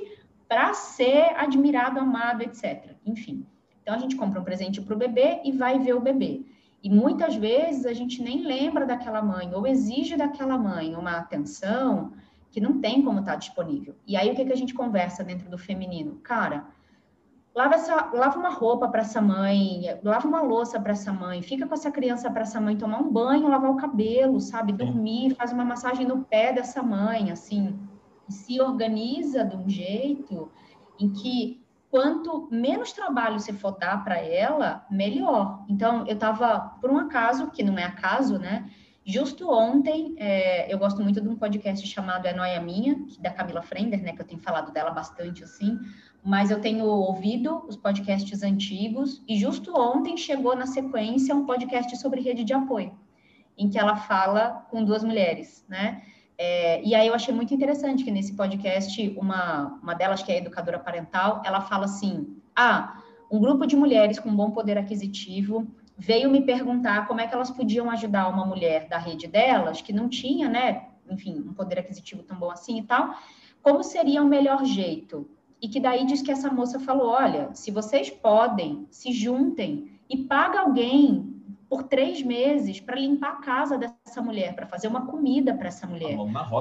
para ser admirado, amado, etc. Enfim. Então, a gente compra um presente para o bebê e vai ver o bebê. E muitas vezes a gente nem lembra daquela mãe, ou exige daquela mãe uma atenção que não tem como estar tá disponível. E aí o que, que a gente conversa dentro do feminino? Cara, lava, essa, lava uma roupa para essa mãe, lava uma louça para essa mãe, fica com essa criança para essa mãe tomar um banho, lavar o cabelo, sabe? Dormir, faz uma massagem no pé dessa mãe, assim. Se organiza de um jeito em que quanto menos trabalho você for dar para ela, melhor. Então, eu estava, por um acaso, que não é acaso, né? Justo ontem, é, eu gosto muito de um podcast chamado É Noia Minha, da Camila Frender, né, que eu tenho falado dela bastante, assim, mas eu tenho ouvido os podcasts antigos, e justo ontem chegou na sequência um podcast sobre rede de apoio, em que ela fala com duas mulheres, né, é, e aí eu achei muito interessante que nesse podcast, uma, uma delas, que é educadora parental, ela fala assim, ah, um grupo de mulheres com bom poder aquisitivo veio me perguntar como é que elas podiam ajudar uma mulher da rede delas, que não tinha, né, enfim, um poder aquisitivo tão bom assim e tal, como seria o melhor jeito? E que daí diz que essa moça falou: olha, se vocês podem, se juntem e paga alguém por três meses para limpar a casa dessa mulher, para fazer uma comida para essa mulher,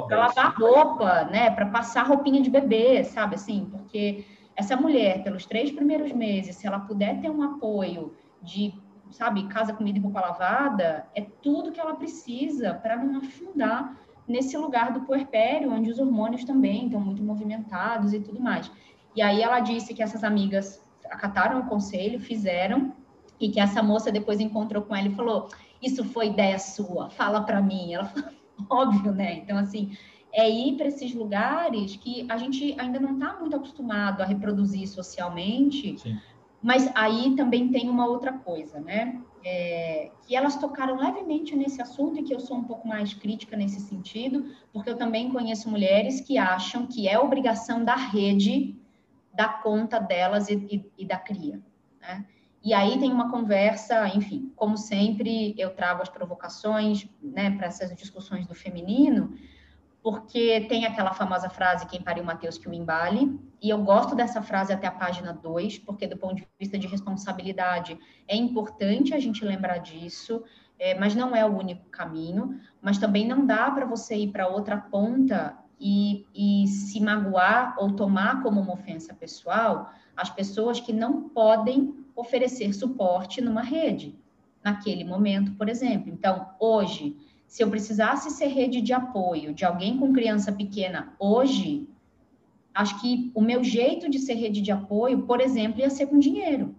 para lavar roupa, né, para passar roupinha de bebê, sabe assim? Porque essa mulher, pelos três primeiros meses, se ela puder ter um apoio de, sabe, casa, comida e roupa lavada, é tudo que ela precisa para não afundar nesse lugar do puerpério, onde os hormônios também estão muito movimentados e tudo mais. E aí ela disse que essas amigas acataram o conselho, fizeram, e que essa moça depois encontrou com ela e falou: Isso foi ideia sua, fala para mim. Ela falou: Óbvio, né? Então, assim, é ir para esses lugares que a gente ainda não está muito acostumado a reproduzir socialmente, Sim. Mas aí também tem uma outra coisa, né? É, que elas tocaram levemente nesse assunto e que eu sou um pouco mais crítica nesse sentido, porque eu também conheço mulheres que acham que é obrigação da rede dar conta delas e, e, e da cria, né? E aí tem uma conversa, enfim, como sempre, eu trago as provocações né, para essas discussões do feminino, porque tem aquela famosa frase, quem pariu Mateus que o embale, e eu gosto dessa frase até a página 2, porque do ponto de vista de responsabilidade é importante a gente lembrar disso, é, mas não é o único caminho, mas também não dá para você ir para outra ponta e, e se magoar ou tomar como uma ofensa pessoal as pessoas que não podem oferecer suporte numa rede, naquele momento, por exemplo. Então, hoje, se eu precisasse ser rede de apoio de alguém com criança pequena hoje, acho que o meu jeito de ser rede de apoio, por exemplo, ia ser com dinheiro,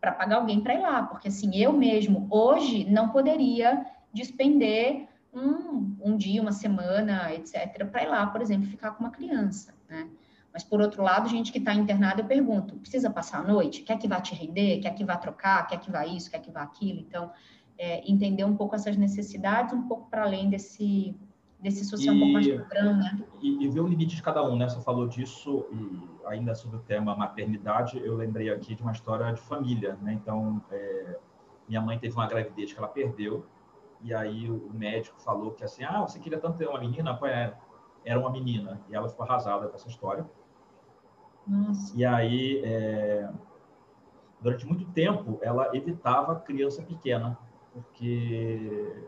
para pagar alguém para ir lá, porque assim, eu mesmo, hoje, não poderia despender um, um dia, uma semana, etc., para ir lá, por exemplo, ficar com uma criança, né? Mas, por outro lado, gente que está internada, eu pergunto: precisa passar a noite? Quer que vá te render? Quer que vá trocar? Quer que vá isso? Quer que vá aquilo? Então, é, entender um pouco essas necessidades, um pouco para além desse, desse social e, um pouco mais padrão, né? E, e, ver o limite de cada um, né? Você falou disso, e ainda sobre o tema maternidade, eu lembrei aqui de uma história de família, né? Então, é, minha mãe teve uma gravidez que ela perdeu, e aí o médico falou que assim, ah, você queria tanto ter uma menina? É, era uma menina, e ela ficou arrasada com essa história. Nossa. E aí, é, durante muito tempo, ela evitava criança pequena, porque...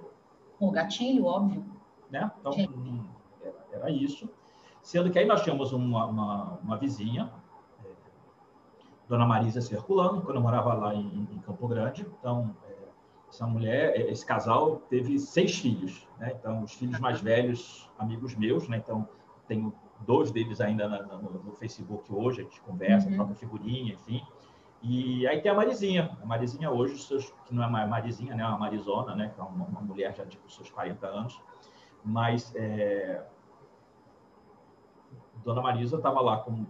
O gatilho, óbvio. Né? Então, era, era, isso. Sendo que aí nós tínhamos uma, uma, uma vizinha, é, Dona Marisa Circulano, quando eu morava lá em, em Campo Grande. Então, é, essa mulher, é, esse casal teve seis filhos. Né? Então, os filhos mais velhos, amigos meus, né? Então, tenho dois deles ainda no, no, Facebook hoje, a gente conversa, uhum. troca figurinha, enfim. E aí tem a Marizinha. A Marizinha hoje, seus, que não é uma Marizinha, né? É uma Marizona, né? Que é uma, uma mulher já de tipo, seus 40 anos. Mas é... Dona Marisa estava lá com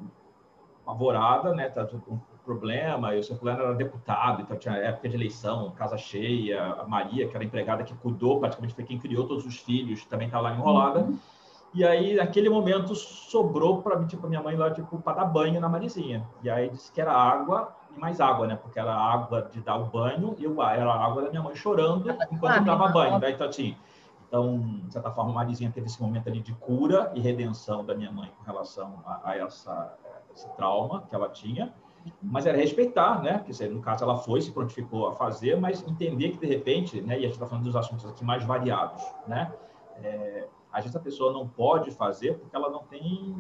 apavorada, né? Tá um problema. E o seu fulano era deputado, então tinha época de eleição, casa cheia. A Maria, que era empregada que cuidou, praticamente foi quem criou todos os filhos, também está lá enrolada. Uhum. E aí, naquele momento, sobrou para mim, tipo, minha mãe lá, tipo, para dar banho na Marizinha. E aí disse que era água e mais água, né? Porque era água de dar o banho e era água da minha mãe chorando enquanto eu dava banho. Daí, então, assim, então, de certa forma, Marizinha teve esse momento ali de cura e redenção da minha mãe com relação a, a essa, esse trauma que ela tinha. Mas era respeitar, né? Que no caso ela foi, se prontificou a fazer, mas entender que de repente, né? E a gente está falando dos assuntos aqui mais variados, né? É, às vezes a pessoa não pode fazer porque ela não tem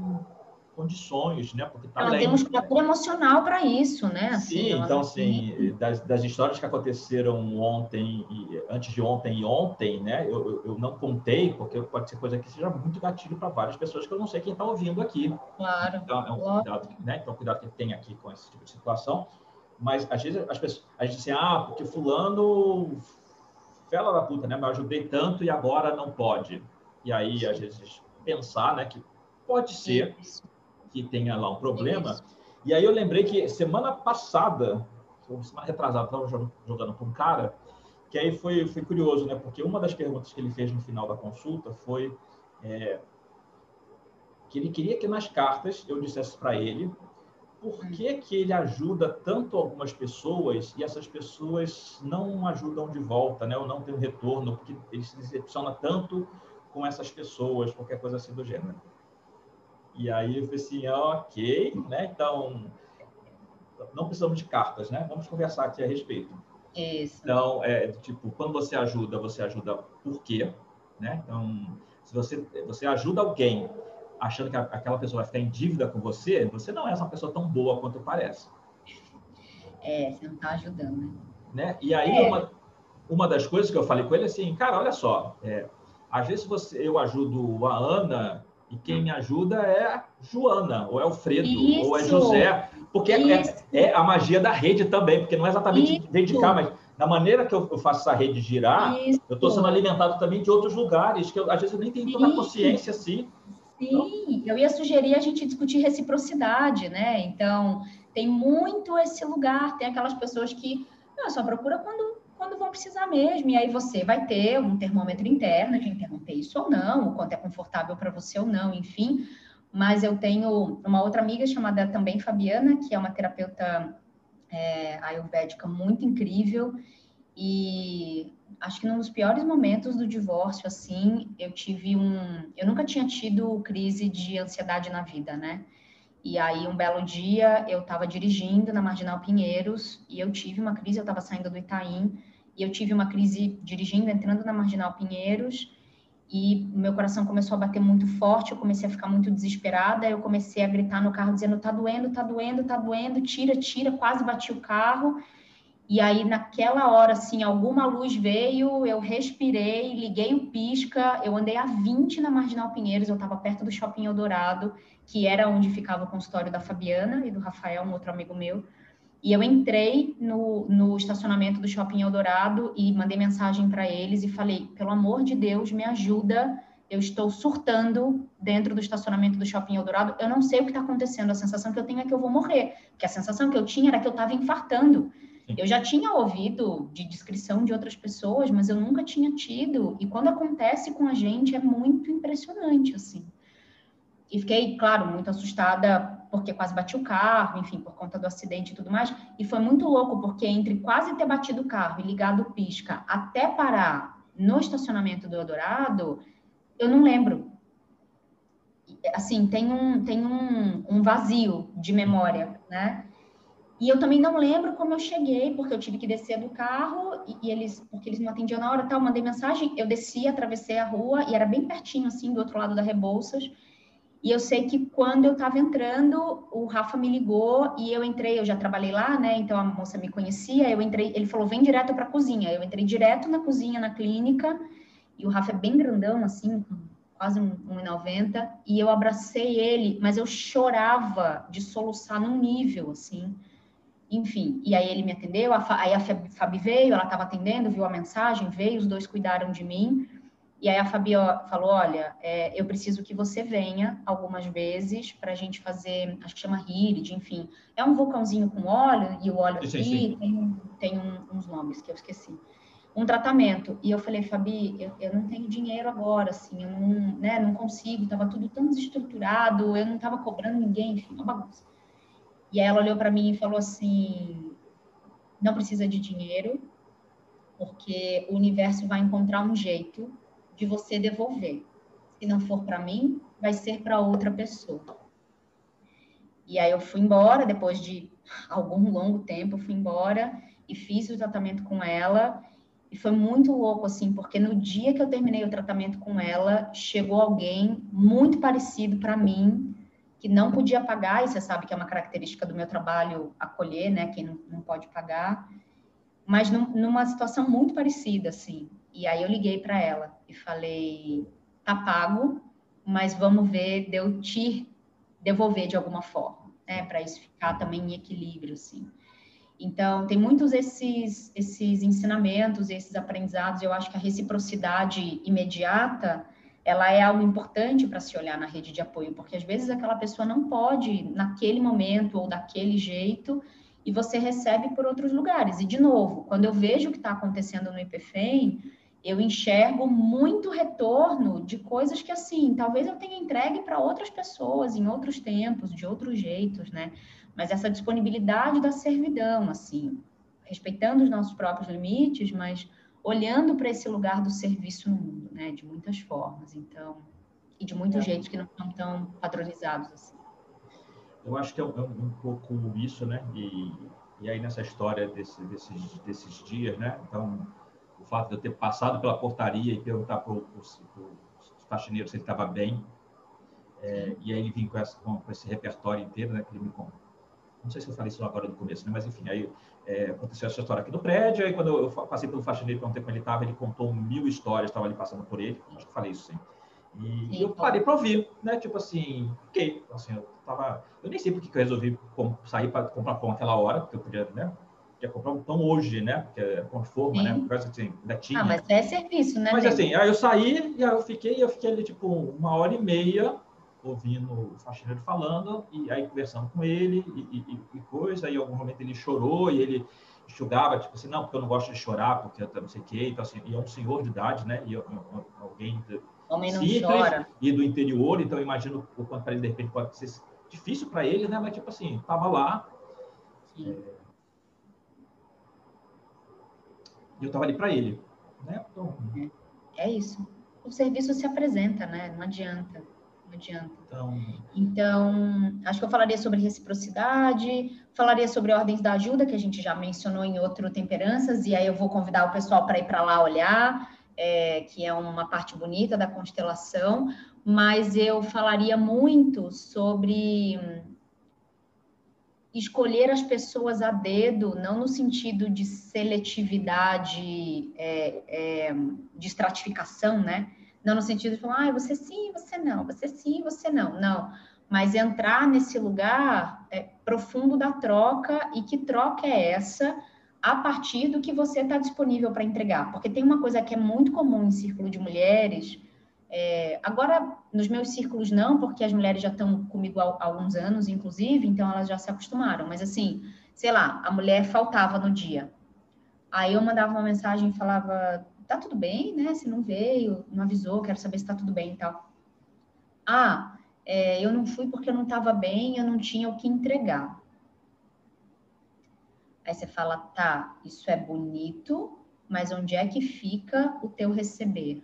condições, né? Porque tá ela tem musculatura emocional para isso, né? Assim, Sim, então assim, das, das, histórias que aconteceram ontem e antes de ontem e ontem, né? Eu, eu não contei porque pode ser coisa que seja muito gatilho para várias pessoas que eu não sei quem está ouvindo aqui. Claro. Então é um claro. cuidado, né? Então cuidado que tem aqui com esse tipo de situação. Mas às vezes as pessoas, a gente diz assim, ah, porque fulano fela da puta, né? Mas eu ajudei tanto e agora não pode e aí às vezes pensar, né, que pode ser que tenha lá um problema. E aí eu lembrei que semana passada, semana retrasada, estava jogando com um cara, que aí foi, foi curioso, né, porque uma das perguntas que ele fez no final da consulta foi é, que ele queria que nas cartas eu dissesse para ele por hum. que, que ele ajuda tanto algumas pessoas e essas pessoas não ajudam de volta, né? Ou não tem um retorno, porque ele se decepciona tanto com essas pessoas, qualquer coisa assim do gênero. E aí eu falei assim, ok, né? Então, não precisamos de cartas, né? Vamos conversar aqui a respeito. Isso. Então, é tipo, quando você ajuda, você ajuda por quê? Né? Então, se você, você ajuda alguém achando que aquela pessoa vai ficar em dívida com você, você não é essa pessoa tão boa quanto parece. É, você não está ajudando, né? né? E aí é. uma, uma das coisas que eu falei com ele é assim, cara, olha só, é, às vezes você, eu ajudo a Ana e quem me ajuda é a Joana, ou é o Fredo, Isso. ou é José, porque é, é, é, a magia da rede também, porque não é exatamente Isso. dedicar, mas da maneira que eu, eu faço essa rede girar, Isso. eu estou sendo alimentado também de outros lugares, que eu, às vezes eu nem tenho toda a consciência assim. Sim, eu ia sugerir a gente discutir reciprocidade, né? Então, tem muito esse lugar, tem aquelas pessoas que não, só procura quando, quando vão precisar mesmo, e aí você vai ter um termômetro interno de interromper isso ou não, o quanto é confortável para você ou não, enfim. Mas eu tenho uma outra amiga chamada também Fabiana, que é uma terapeuta é, ayurvédica muito incrível, e acho que num dos piores momentos do divórcio, assim, eu tive um. Eu nunca tinha tido crise de ansiedade na vida, né? E aí, um belo dia, eu estava dirigindo na Marginal Pinheiros e eu tive uma crise. Eu estava saindo do Itaim e eu tive uma crise dirigindo, entrando na Marginal Pinheiros e meu coração começou a bater muito forte. Eu comecei a ficar muito desesperada. Eu comecei a gritar no carro, dizendo: tá doendo, tá doendo, tá doendo, tira, tira. Quase bati o carro. E aí, naquela hora, assim, alguma luz veio, eu respirei, liguei o pisca, eu andei a 20 na Marginal Pinheiros, eu estava perto do Shopping Eldorado, que era onde ficava o consultório da Fabiana e do Rafael, um outro amigo meu. E eu entrei no, no estacionamento do Shopping Eldorado e mandei mensagem para eles e falei: pelo amor de Deus, me ajuda. Eu estou surtando dentro do estacionamento do Shopping Eldorado. Eu não sei o que está acontecendo. A sensação que eu tenho é que eu vou morrer. Porque a sensação que eu tinha era que eu estava infartando. Eu já tinha ouvido de descrição de outras pessoas, mas eu nunca tinha tido. E quando acontece com a gente, é muito impressionante, assim. E fiquei, claro, muito assustada, porque quase bati o carro, enfim, por conta do acidente e tudo mais. E foi muito louco, porque entre quase ter batido o carro e ligado o pisca até parar no estacionamento do Eldorado, eu não lembro. Assim, tem um, tem um, um vazio de memória, né? E eu também não lembro como eu cheguei, porque eu tive que descer do carro e, e, eles, porque eles não atendiam na hora, tal, mandei mensagem, eu desci, atravessei a rua e era bem pertinho assim do outro lado da Rebouças. E eu sei que quando eu estava entrando, o Rafa me ligou e eu entrei, eu já trabalhei lá, né? Então a moça me conhecia, eu entrei, ele falou: "Vem direto para a cozinha". Eu entrei direto na cozinha na clínica e o Rafa é bem grandão assim, quase 1,90, e eu abracei ele, mas eu chorava de soluçar num nível assim. Enfim, e aí ele me atendeu, a aí a Fabi veio, ela estava atendendo, viu a mensagem, veio, os dois cuidaram de mim. E aí a Fabi falou: Olha, é, eu preciso que você venha algumas vezes para a gente fazer, acho que chama Hirid, enfim. É um vulcãozinho com óleo, e o óleo aqui sim, tem, tem um, uns nomes que eu esqueci. Um tratamento. E eu falei, Fabi, eu, eu não tenho dinheiro agora, assim, eu não, né, não consigo, estava tudo tão desestruturado, eu não estava cobrando ninguém, enfim, uma bagunça. E aí ela olhou para mim e falou assim: não precisa de dinheiro, porque o universo vai encontrar um jeito de você devolver. Se não for para mim, vai ser para outra pessoa. E aí eu fui embora, depois de algum longo tempo, fui embora e fiz o tratamento com ela. E foi muito louco, assim, porque no dia que eu terminei o tratamento com ela, chegou alguém muito parecido para mim, que não podia pagar, e você sabe que é uma característica do meu trabalho acolher, né, quem não, não pode pagar, mas num, numa situação muito parecida, assim. E aí eu liguei para ela e falei: tá pago, mas vamos ver de eu te devolver de alguma forma, né? Para isso ficar também em equilíbrio, assim. Então, tem muitos esses, esses ensinamentos, esses aprendizados. Eu acho que a reciprocidade imediata, ela é algo importante para se olhar na rede de apoio, porque às vezes aquela pessoa não pode, naquele momento ou daquele jeito, e você recebe por outros lugares. E, de novo, quando eu vejo o que está acontecendo no IPFEM, eu enxergo muito retorno de coisas que, assim, talvez eu tenha entregue para outras pessoas em outros tempos, de outros jeitos, né? Mas essa disponibilidade da servidão, assim, respeitando os nossos próprios limites, mas olhando para esse lugar do serviço no mundo, né? De muitas formas, então, e de muitos é. jeitos que não são tão padronizados assim. Eu acho que é um, um pouco isso, né? E, e aí nessa história desse, desses, desses dias, né? Então, fato de eu ter passado pela portaria e perguntar para o faxineiro se ele estava bem, é, e aí ele vinha com, essa, com, com, esse repertório inteiro, né, que ele me não sei se eu falei isso agora no começo, né? mas enfim, aí é, aconteceu essa história aqui no prédio, aí quando eu passei pelo faxineiro, perguntei como ele estava, ele contou mil histórias, estava ali passando por ele, acho que falei isso sim. E eu parei para ouvir, né? Tipo assim, ok, assim, eu tava, eu nem sei porque que eu resolvi sair para comprar pão naquela hora, porque eu podia, né? Podia comprar um pão hoje, né? Porque é com forma, né? Porque assim, ainda tinha. Ah, mas é serviço, né? Mas assim, aí eu saí e aí eu fiquei, eu fiquei ali tipo uma hora e meia ouvindo o faxineiro falando e aí conversando com ele e, e, e coisa. Aí em algum momento ele chorou e ele enxugava, tipo assim, não, porque eu não gosto de chorar, porque eu não sei o quê. Então, assim, e é um senhor de idade, né? E alguém Homem não chora. e do interior, então imagino o quanto para ele, de repente, pode ser difícil para ele, né? Mas, tipo assim, tava lá. É... E eu tava ali para ele, né? Então... É, é isso. O serviço se apresenta, né? Não adianta não adianta. Então... então, acho que eu falaria sobre reciprocidade, falaria sobre ordens da ajuda, que a gente já mencionou em outro Temperanças, e aí eu vou convidar o pessoal para ir para lá olhar, é, que é uma parte bonita da constelação, mas eu falaria muito sobre escolher as pessoas a dedo, não no sentido de seletividade, é, é, de estratificação, né? Não no sentido de falar, ah, você sim, você não, você sim, você não. Não. Mas entrar nesse lugar é, profundo da troca e que troca é essa a partir do que você está disponível para entregar. Porque tem uma coisa que é muito comum em círculo de mulheres. É, agora, nos meus círculos, não, porque as mulheres já estão comigo há, há alguns anos, inclusive, então elas já se acostumaram. Mas assim, sei lá, a mulher faltava no dia. Aí eu mandava uma mensagem e falava: tá tudo bem, né? Se não veio, não avisou, quero saber se tá tudo bem e tal. Ah, é, eu não fui porque eu não estava bem, eu não tinha o que entregar. Aí você fala, tá, isso é bonito, mas onde é que fica o teu receber?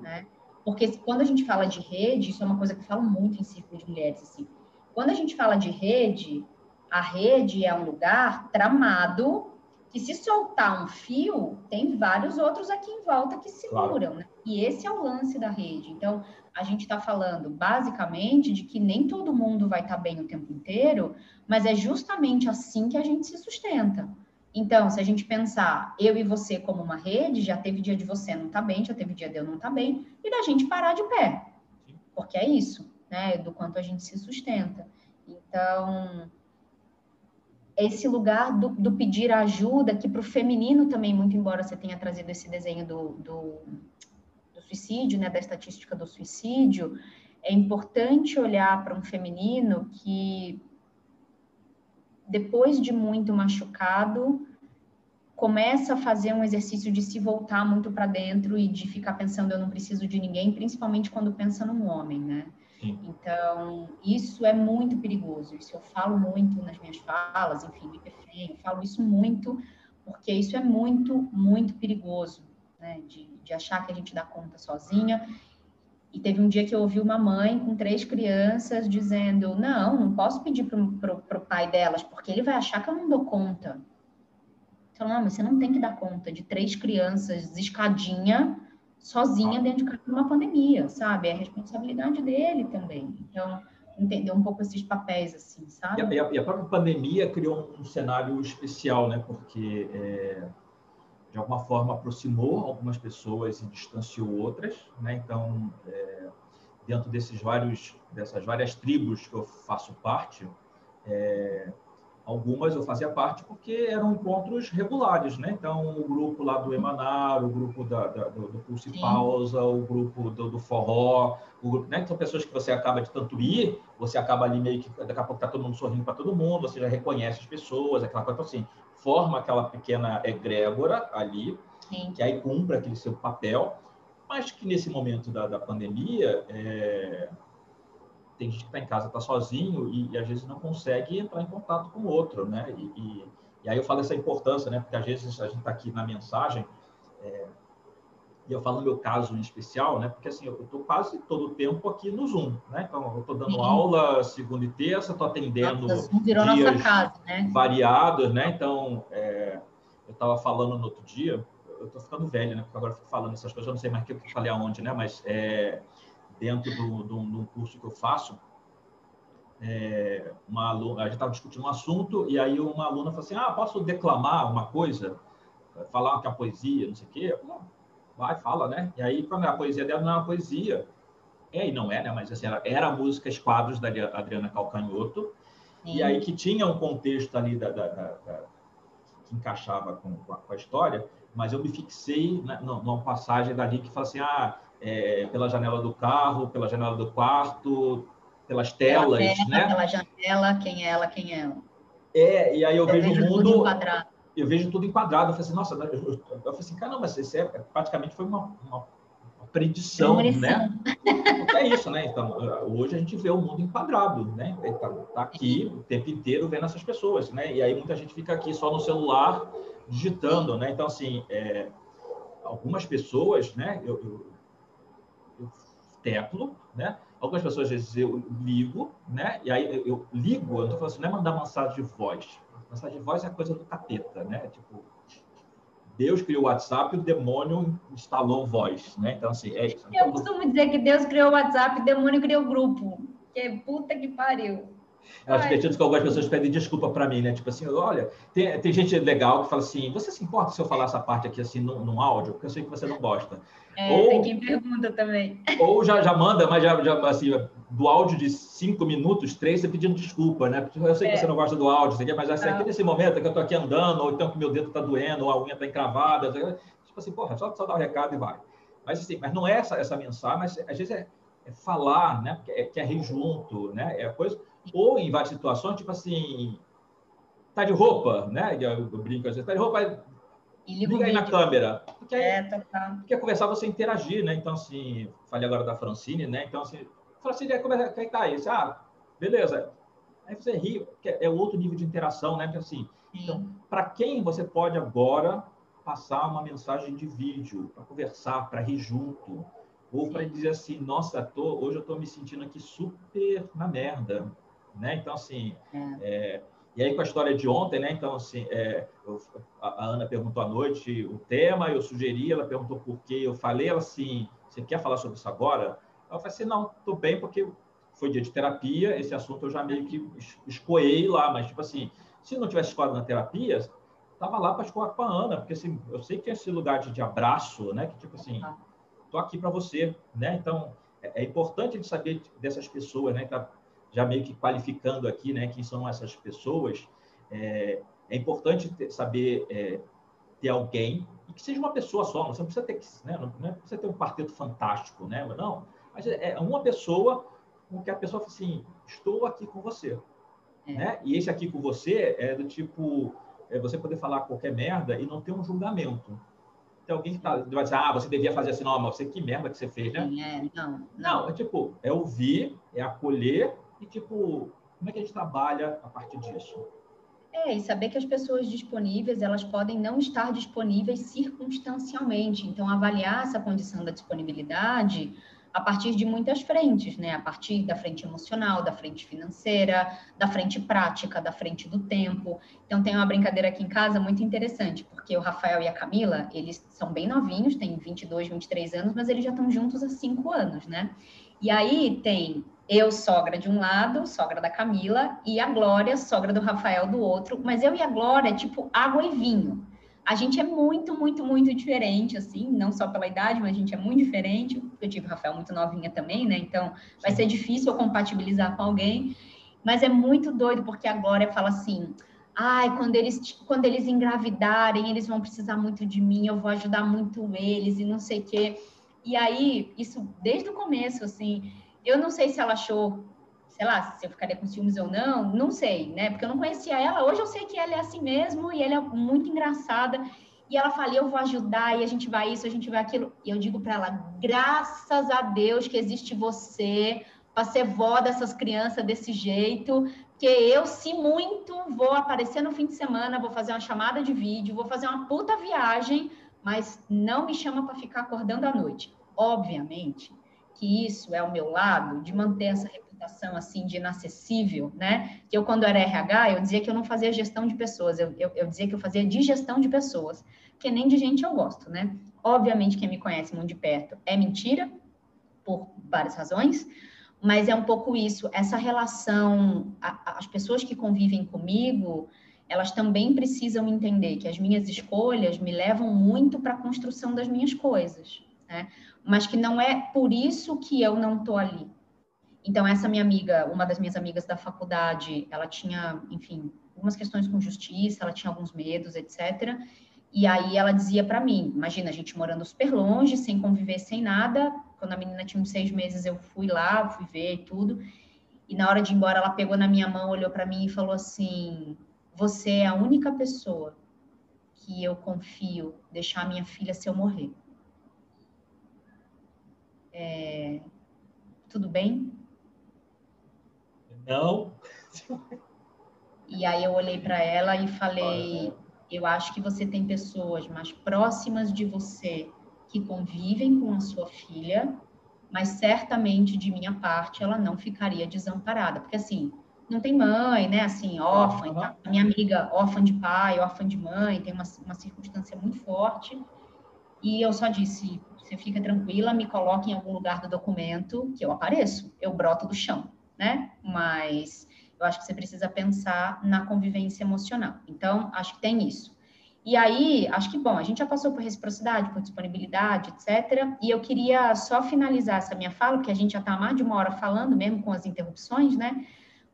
Né? Porque quando a gente fala de rede, isso é uma coisa que eu falo muito em círculo de mulheres, assim. Quando a gente fala de rede, a rede é um lugar tramado que se soltar um fio, tem vários outros aqui em volta que seguram, claro. né? E esse é o lance da rede. Então, a gente está falando basicamente de que nem todo mundo vai estar tá bem o tempo inteiro, mas é justamente assim que a gente se sustenta. Então, se a gente pensar eu e você como uma rede, já teve dia de você não tá bem, já teve dia de eu não estar tá bem, e da gente parar de pé. Porque é isso, né? Do quanto a gente se sustenta. Então, esse lugar do, do pedir ajuda, que para o feminino também, muito embora você tenha trazido esse desenho do, do, do suicídio, né, da estatística do suicídio, é importante olhar para um feminino que, depois de muito machucado, começa a fazer um exercício de se voltar muito para dentro e de ficar pensando eu não preciso de ninguém, principalmente quando pensa num homem, né? Então, isso é muito perigoso. Isso eu falo muito nas minhas falas, enfim, IPFEM, eu falo isso muito, porque isso é muito, muito perigoso, né? De, de achar que a gente dá conta sozinha. E teve um dia que eu ouvi uma mãe com três crianças dizendo: Não, não posso pedir para o pai delas, porque ele vai achar que eu não dou conta. Então, não, mas você não tem que dar conta de três crianças, escadinha, sozinha ah. dentro de uma pandemia, sabe? É a responsabilidade dele também. Então, entender um pouco esses papéis, assim, sabe? E a, e a própria pandemia criou um cenário especial, né? Porque, é, de alguma forma, aproximou algumas pessoas e distanciou outras, né? Então, é, dentro desses vários, dessas várias tribos que eu faço parte, é, Algumas eu fazia parte porque eram encontros regulares, né? Então, o grupo lá do Emanar, o grupo da, da, do, do Pulse Sim. Pausa, o grupo do, do Forró, o grupo, né? São pessoas que você acaba de tanto ir, você acaba ali meio que, daqui a pouco tá todo mundo sorrindo para todo mundo, você já reconhece as pessoas, aquela coisa então, assim, forma aquela pequena egrégora ali, Sim. que aí cumpre aquele seu papel, mas que nesse momento da, da pandemia, é tem gente que está em casa, está sozinho e, e, às vezes não consegue entrar em contato com o outro, né? E, e, e aí eu falo essa importância, né? Porque às vezes a gente está aqui na mensagem é, e eu falo no meu caso em especial, né? Porque assim, eu estou quase todo o tempo aqui no Zoom, né? Então, eu estou dando uhum. aula segunda e terça, estou atendendo virou dias nossa casa, né? variados, né? Então, é, eu estava falando no outro dia, eu estou ficando velho, né? Porque agora eu fico falando essas coisas, eu não sei mais o que eu falei aonde, né? Mas é, dentro do, do, do curso que eu faço, é, uma aluna, a gente estava discutindo um assunto e aí uma aluna falou assim, ah, posso declamar uma coisa, falar que é a poesia, não sei o quê? Falei, vai, fala, né? E aí, quando a poesia dela não é uma poesia, é e não é, né? Mas assim, era, era músicas quadros da Adriana Calcanhoto, Sim. e aí que tinha um contexto ali da, da, da, da que encaixava com, com, a, com, a, história, mas eu me fixei né, numa passagem dali que fala assim, ah, é, pela janela do carro, pela janela do quarto, pelas telas, pela né? Pela janela, quem é ela, quem é ela. É, e aí eu, eu vejo, o mundo... Eu vejo tudo enquadrado. Eu falei assim, nossa, eu, eu, eu falei assim, caramba, isso é, praticamente foi uma, uma predição, né? é isso, né? Então, hoje a gente vê o mundo enquadrado, né? Está tá aqui o tempo inteiro vendo essas pessoas, né? E aí muita gente fica aqui só no celular digitando, né? Então, assim, é, algumas pessoas, né? Eu, eu, eu teclo, né? Algumas pessoas, às vezes, eu ligo, né? E aí eu, eu ligo, eu tô falando assim, não é mandar mensagem de voz. Mensagem de voz é coisa do capeta, né? Tipo, Deus criou o WhatsApp e o demônio instalou voz, né? Então, assim, é isso. Eu costumo dizer que Deus criou o WhatsApp e o demônio criou o grupo. Que é puta que pariu. Eu acho divertido que algumas pessoas pedem desculpa para mim, né? Tipo assim, olha, tem, tem gente legal que fala assim, você se importa se eu falar essa parte aqui assim num, num áudio? Porque eu sei que você não gosta. É, ou, tem quem pergunta também. Ou já, já manda, mas já, já assim, do áudio de cinco minutos, três, você pedindo desculpa, né? Porque eu sei que é. você não gosta do áudio, mas assim, aqui nesse momento que eu tô aqui andando, ou então que meu dedo tá doendo, ou a unha tá encravada, tipo assim, porra, só, só dar o um recado e vai. Mas assim, mas não é essa, essa mensagem, mas às vezes é, é falar, né? É, quer rir junto, né? É coisa ou em várias situações, tipo assim, tá de roupa, né? Eu, brinco às vezes, tá de roupa, liga aí na câmera. Porque, aí, é, tá, tá. porque conversar você interagir, né? Então, assim, falei agora da Francine, né? Então, assim, Francine, como é que tá aí? Ah, beleza. Aí você ri, porque é outro nível de interação, né? Porque, assim, então, para quem você pode agora passar uma mensagem de vídeo, para conversar, para rir junto, ou para dizer assim, nossa, tô, hoje eu estou me sentindo aqui super na merda, né? Então, assim, é. É, e aí com a história de ontem, né? Então, assim, é, eu, a, Ana perguntou à noite o tema, eu sugeri, ela perguntou por quê, eu falei, ela assim, você quer falar sobre isso agora? Eu falei assim, não, estou bem, porque foi dia de terapia, esse assunto eu já meio que escoei lá, mas, tipo assim, se não tivesse escoado na terapia, estava lá para escoar com a Ana, porque, assim, eu sei que esse lugar de, de abraço, né? Que, tipo assim, estou aqui para você, né? Então, é, é importante a gente saber dessas pessoas, né? Que tá já meio que qualificando aqui, né, quem são essas pessoas, é, é importante ter, saber é, ter alguém e que seja uma pessoa só, não precisa ter, né, não, não precisa ter um quarteto fantástico, né, não, mas é, é uma pessoa com que a pessoa fala assim, estou aqui com você, é. né, e esse aqui com você é do tipo, é você poder falar qualquer merda e não ter um julgamento, tem alguém que tá, vai dizer, ah, você devia fazer assim, não, mas você que merda que você fez, né? É, não, não. não, é tipo, é ouvir, é acolher e, tipo, como é que a gente trabalha a partir disso? É, e saber que as pessoas disponíveis, elas podem não estar disponíveis circunstancialmente. Então, avaliar essa condição da disponibilidade a partir de muitas frentes, né? A partir da frente emocional, da frente financeira, da frente prática, da frente do tempo. Então, tem uma brincadeira aqui em casa muito interessante, porque o Rafael e a Camila, eles são bem novinhos, têm 22, 23 anos, mas eles já estão juntos há cinco anos, né? E aí tem eu, sogra de um lado, sogra da Camila, e a Glória, sogra do Rafael do outro. Mas eu e a Glória, tipo, água e vinho. A gente é muito, muito, muito diferente, assim, não só pela idade, mas a gente é muito diferente. Eu tive o Rafael muito novinha também, né? Então, vai ser difícil eu compatibilizar com alguém. Mas é muito doido, porque a Glória fala assim: ai, quando eles, quando eles engravidarem, eles vão precisar muito de mim, eu vou ajudar muito eles e não sei o quê. E aí, isso desde o começo, assim, eu não sei se ela achou, sei lá, se eu ficaria com ciúmes ou não, não sei, né? Porque eu não conhecia ela. Hoje eu sei que ela é assim mesmo e ela é muito engraçada. E ela fala, eu vou ajudar, e a gente vai isso, a gente vai aquilo. E eu digo para ela, graças a Deus que existe você para ser vó dessas crianças desse jeito, que eu, se muito, vou aparecer no fim de semana, vou fazer uma chamada de vídeo, vou fazer uma puta viagem, mas não me chama para ficar acordando à noite. Obviamente, que isso é o meu lado, de manter essa reputação assim de inacessível, né? Que eu, quando era RH, eu dizia que eu não fazia gestão de pessoas, eu, eu, eu dizia que eu fazia digestão de pessoas, que nem de gente eu gosto, né? Obviamente, quem me conhece muito de perto é mentira, por várias razões, mas é um pouco isso, essa relação, a, as pessoas que convivem comigo, elas também precisam entender que as minhas escolhas me levam muito para a construção das minhas coisas, né? Mas que não é por isso que eu não estou ali. Então, essa minha amiga, uma das minhas amigas da faculdade, ela tinha, enfim, algumas questões com justiça, ela tinha alguns medos, etc. E aí ela dizia para mim, imagina a gente morando super longe, sem conviver, sem nada. Quando a menina tinha uns seis meses, eu fui lá, fui ver e tudo. E na hora de ir embora, ela pegou na minha mão, olhou para mim e falou assim: "Você é a única pessoa que eu confio deixar minha filha se eu morrer." É... Tudo bem? Não. E aí eu olhei para ela e falei: eu acho que você tem pessoas mais próximas de você que convivem com a sua filha, mas certamente de minha parte ela não ficaria desamparada, porque assim não tem mãe, né? Assim, órfã, tá? minha amiga órfã de pai, órfã de mãe, tem uma, uma circunstância muito forte. E eu só disse: você fica tranquila, me coloque em algum lugar do documento que eu apareço, eu broto do chão, né? Mas eu acho que você precisa pensar na convivência emocional. Então, acho que tem isso. E aí, acho que, bom, a gente já passou por reciprocidade, por disponibilidade, etc. E eu queria só finalizar essa minha fala, porque a gente já está mais de uma hora falando, mesmo com as interrupções, né?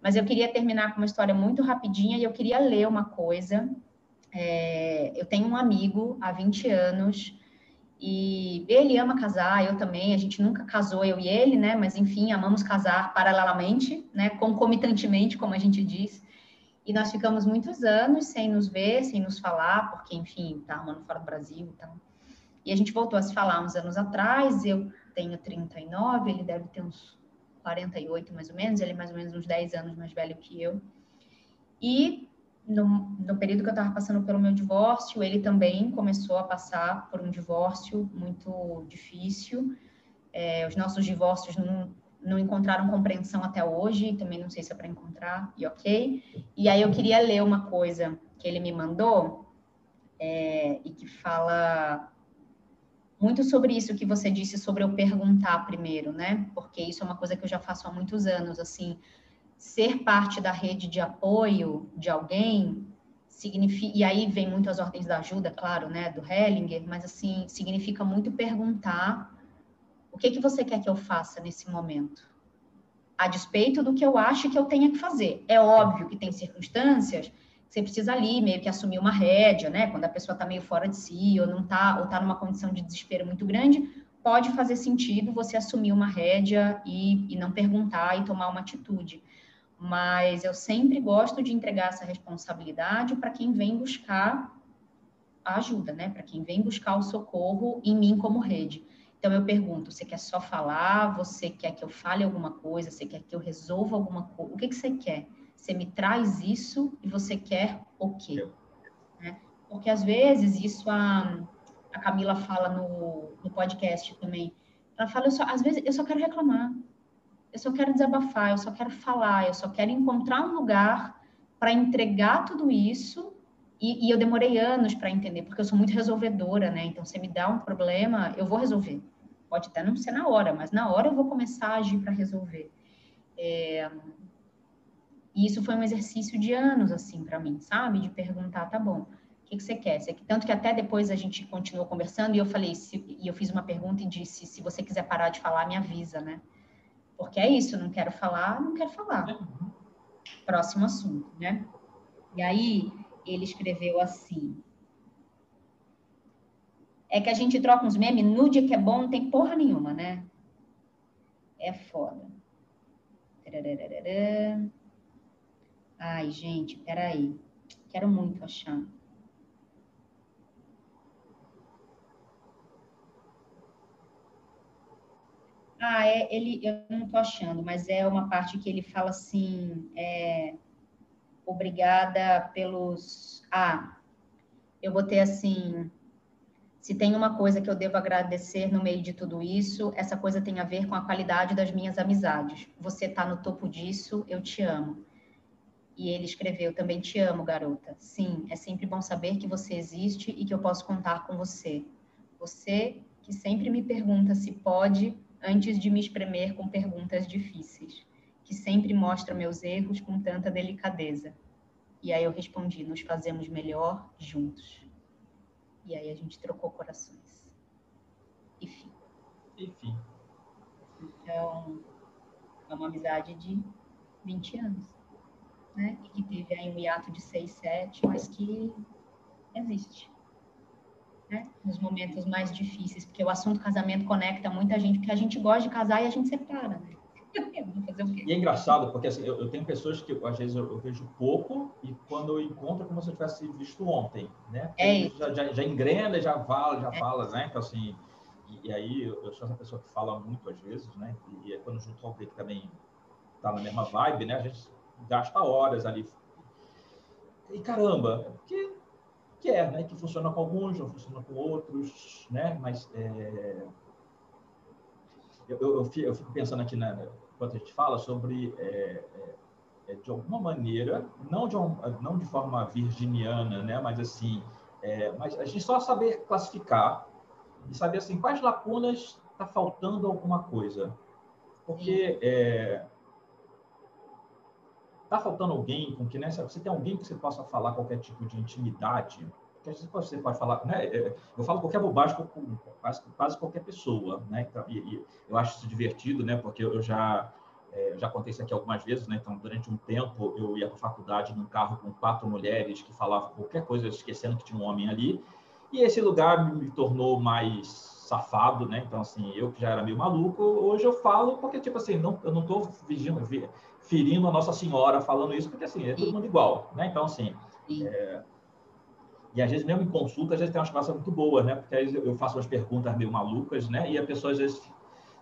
Mas eu queria terminar com uma história muito rapidinha e eu queria ler uma coisa. É, eu tenho um amigo há 20 anos e ele ama casar, eu também. A gente nunca casou, eu e ele, né? Mas enfim, amamos casar paralelamente, né? Concomitantemente, como a gente diz. E nós ficamos muitos anos sem nos ver, sem nos falar, porque, enfim, tá arrumando fora do Brasil então. E a gente voltou a se falar uns anos atrás. Eu tenho 39, ele deve ter uns 48 mais ou menos. Ele é mais ou menos uns 10 anos mais velho que eu. E no, no período que eu estava passando pelo meu divórcio, ele também começou a passar por um divórcio muito difícil. É, os nossos divórcios não, não encontraram compreensão até hoje, também não sei se é para encontrar, e ok. E aí eu queria ler uma coisa que ele me mandou, é, e que fala muito sobre isso que você disse sobre eu perguntar primeiro, né? Porque isso é uma coisa que eu já faço há muitos anos, assim, ser parte da rede de apoio de alguém significa e aí vem muito as ordens da ajuda, claro, né, do Hellinger, mas assim significa muito perguntar o que que você quer que eu faça nesse momento, a despeito do que eu acho que eu tenha que fazer. É óbvio que tem circunstâncias você precisa ali meio que assumir uma rédea, né, quando a pessoa está meio fora de si ou não está ou está numa condição de desespero muito grande, pode fazer sentido você assumir uma rédea e, e não perguntar e tomar uma atitude mas eu sempre gosto de entregar essa responsabilidade para quem vem buscar a ajuda, né? Para quem vem buscar o socorro em mim como rede. Então eu pergunto: você quer só falar? Você quer que eu fale alguma coisa? Você quer que eu resolva alguma coisa? O que, que você quer? Você me traz isso e você quer o quê? Né? Porque às vezes isso a, a Camila fala no, no podcast também. Ela fala: eu só, às vezes eu só quero reclamar eu só quero desabafar, eu só quero falar, eu só quero encontrar um lugar para entregar tudo isso. E, e eu demorei anos para entender, porque eu sou muito resolvedora, né? Então, se me dá um problema, eu vou resolver. Pode até não ser na hora, mas na hora eu vou começar a agir para resolver. É... E isso foi um exercício de anos, assim, para mim, sabe? De perguntar, tá bom, o que, que você quer? Tanto que até depois a gente continuou conversando e eu falei, se... e eu fiz uma pergunta e disse, se você quiser parar de falar, me avisa, né? Porque é isso, não quero falar, não quero falar. Próximo assunto, né? E aí ele escreveu assim: É que a gente troca uns memes, nude que é bom, não tem porra nenhuma, né? É foda. Ai, gente, peraí. Quero muito achar. Ah, é, ele, eu não estou achando, mas é uma parte que ele fala assim, é, obrigada pelos... Ah, eu vou ter assim, se tem uma coisa que eu devo agradecer no meio de tudo isso, essa coisa tem a ver com a qualidade das minhas amizades. Você está no topo disso, eu te amo. E ele escreveu, também te amo, garota. Sim, é sempre bom saber que você existe e que eu posso contar com você. Você que sempre me pergunta se pode antes de me espremer com perguntas difíceis, que sempre mostra meus erros com tanta delicadeza. E aí eu respondi: nos fazemos melhor juntos. E aí a gente trocou corações. Enfim. Enfim. Então, é uma amizade de 20 anos, né? E que teve aí um hiato de 6, 7, mas que existe. Né? Nos momentos mais difíceis, porque o assunto casamento conecta muita gente, porque a gente gosta de casar e a gente separa, né? E é engraçado, porque assim, eu, eu tenho pessoas que às vezes eu, eu, vejo pouco e quando eu encontro é como se eu tivesse visto ontem, né? É. Já, já, já engrena, já fala, já é. fala, né? Então, assim, e, e, aí eu, eu, sou essa pessoa que fala muito às vezes, né? E, e quando junto alguém que também tá na mesma vibe, né? A gente gasta horas ali. E caramba, porque que é, né? Que funciona com alguns, não funciona com outros, né? Mas é... eu, eu, eu, fico pensando aqui, né, enquanto a gente fala, sobre, é, é, é, de alguma maneira, não de, um, não de forma virginiana, né? Mas assim, é, mas a gente só saber classificar e saber assim quais lacunas está faltando alguma coisa, porque é, Está faltando alguém com que nessa. Você tem alguém que você possa falar qualquer tipo de intimidade? Porque às vezes você pode falar. Né? É, eu falo qualquer bobagem com quase, quase qualquer pessoa. Né? Então, e, e eu acho isso divertido, né? porque eu já. É, já contei isso aqui algumas vezes, né? Então, durante um tempo, eu ia para a faculdade num carro com quatro mulheres que falavam qualquer coisa, esquecendo que tinha um homem ali. E esse lugar me tornou mais safado, né? Então, assim, eu que já era meio maluco, hoje eu falo porque, tipo assim, não, eu não estou ferindo a Nossa Senhora falando isso, porque assim, é todo mundo igual, né? Então, assim. É... E às vezes, mesmo em consulta, às vezes tem umas conversas muito boas, né? Porque aí eu faço umas perguntas meio malucas, né? E a pessoa às vezes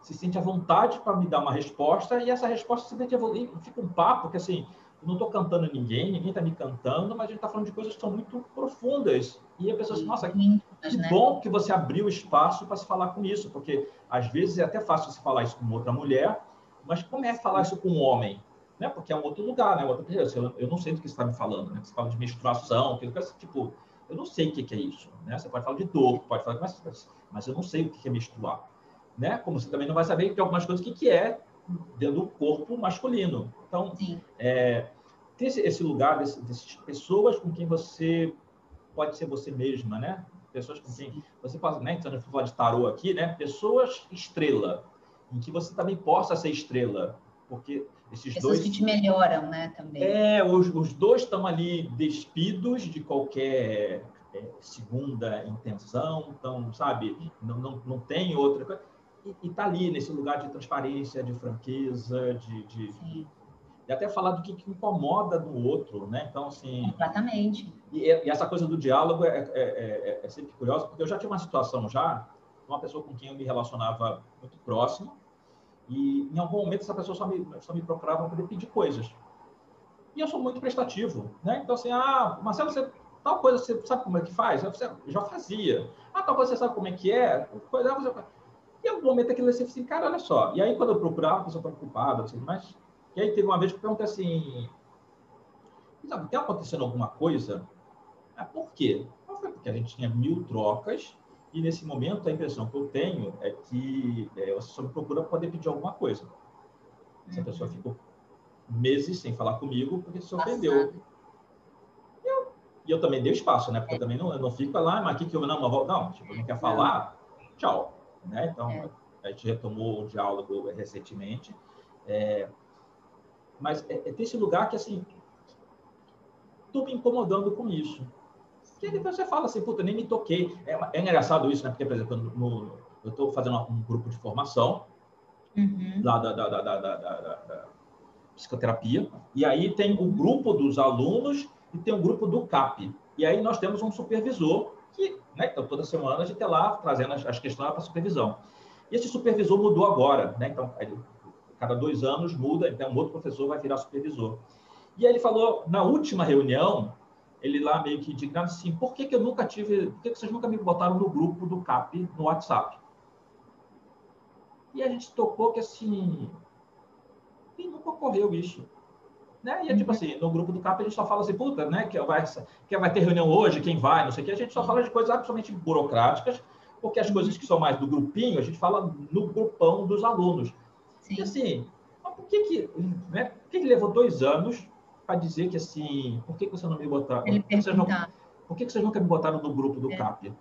se sente à vontade para me dar uma resposta, e essa resposta simplesmente fica um papo, porque assim, eu não estou cantando ninguém, ninguém está me cantando, mas a gente está falando de coisas que são muito profundas. E a pessoa diz, nossa, que, que né? bom que você abriu espaço para se falar com isso, porque às vezes é até fácil se falar isso com outra mulher, mas como é falar isso com um homem? Né? Porque é um outro lugar, né? Outra pessoa. Eu não sei do que você está me falando, né? Você fala de menstruação, que tipo, eu não sei o que é isso, né? Você pode falar de dor, pode falar, mas, mas eu não sei o que é menstruar, né? Como você também não vai saber que algumas coisas o que é dentro do corpo masculino. Então, é, ter esse, esse lugar desse, dessas pessoas com quem você pode ser você mesma, né? Pessoas com quem você pode, né? Então, eu falar de tarô aqui, né? Pessoas estrela, em que você também possa ser estrela, porque esses Pessoas dois que te melhoram, né, também. É, os, os dois estão ali despidos de qualquer é, segunda intenção, então, sabe, não, não, não tem outra coisa. E está ali nesse lugar de transparência, de franqueza, de, de, de, até falar do que, que, incomoda no outro, né? Então, assim... Exatamente. E, e essa coisa do diálogo é, é, é, é sempre curiosa, porque eu já tive uma situação já, uma pessoa com quem eu me relacionava muito próximo, e em algum momento essa pessoa só me, só me procurava para pedir coisas. E eu sou muito prestativo, né? Então, assim, ah, Marcelo, você, tal coisa você sabe como é que faz? Eu, já fazia. Ah, tal coisa você sabe como é que é? Coisa, você... E em algum momento aquilo assim, assim, cara, olha só. E aí, quando eu procurava, a pessoa estava ocupada, assim, mas... E aí teve uma vez que eu perguntei assim, sabe, tem acontecendo alguma coisa? Ah, por quê? Foi porque a gente tinha mil trocas e nesse momento, a impressão que eu tenho é que é, você só me procura poder pedir alguma coisa. Essa uhum. pessoa ficou meses sem falar comigo porque se ofendeu. E eu, e eu também dei espaço, né? Porque eu também não, eu não fico lá, mas aqui que eu não, não, não, tipo, não quer falar, tchau. Né? Então, é. a gente retomou o diálogo recentemente. É, mas é, é ter esse lugar que, assim, estou me incomodando com isso. Que depois você fala assim, puta, nem me toquei. É, é engraçado isso, né? Porque, por exemplo, no, eu estou fazendo um grupo de formação uhum. lá da, da, da, da, psicoterapia, e aí tem o grupo dos alunos e tem o grupo do CAP. E aí nós temos um supervisor que, né, então toda semana a gente é lá trazendo as, as questões para supervisão. E esse supervisor mudou agora, né? Então, ele, cada dois anos muda, então um outro professor vai virar supervisor. E aí ele falou, na última reunião, ele lá meio que indignado assim, por que, que eu nunca tive, por que, que vocês nunca me botaram no grupo do CAP no WhatsApp? E a gente tocou que assim, e nunca ocorreu isso. Né? E é tipo uhum. assim, no grupo do CAP a gente só fala assim, puta, né, que vai, que vai ter reunião hoje, quem vai, não sei o que, a gente só fala de coisas absolutamente burocráticas, porque as coisas que são mais do grupinho, a gente fala no grupão dos alunos. Sim. E assim, por que que, né, por que, que levou dois anos para dizer que assim, por que, que você não me botaram? Ele por, vocês não, por que, que vocês nunca me botaram no grupo do é. CAP?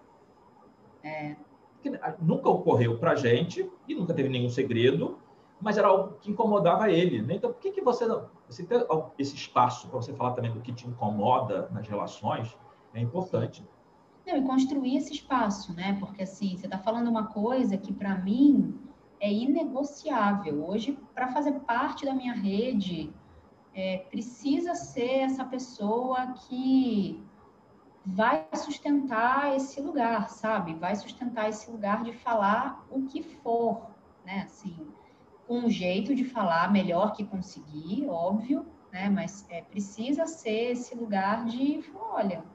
É. Porque ah, nunca ocorreu para a gente e nunca teve nenhum segredo, mas era algo que incomodava ele. Né? Então, por que, que você não. Você tem esse espaço para você falar também do que te incomoda nas relações é importante. Não, e construir esse espaço, né? Porque assim, você está falando uma coisa que para mim é inegociável. Hoje, para fazer parte da minha rede, é, precisa ser essa pessoa que vai sustentar esse lugar, sabe? Vai sustentar esse lugar de falar o que for, né? Assim, com um jeito de falar melhor que conseguir, óbvio, né? Mas é, precisa ser esse lugar de, olha,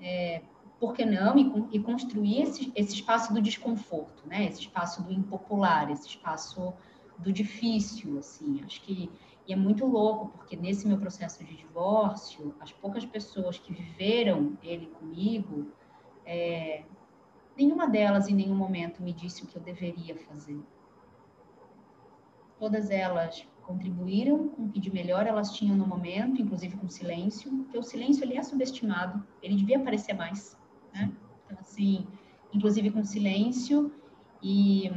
é, por que não, e, e construir esse, esse, espaço do desconforto, né? Esse espaço do impopular, esse espaço do difícil, assim. Acho que e é muito louco, porque nesse meu processo de divórcio, as poucas pessoas que viveram ele comigo, é, nenhuma delas em nenhum momento me disse o que eu deveria fazer. Todas elas contribuíram com o que de melhor elas tinham no momento, inclusive com silêncio, porque o silêncio ele é subestimado, ele devia aparecer mais né? Então, assim, inclusive com silêncio, e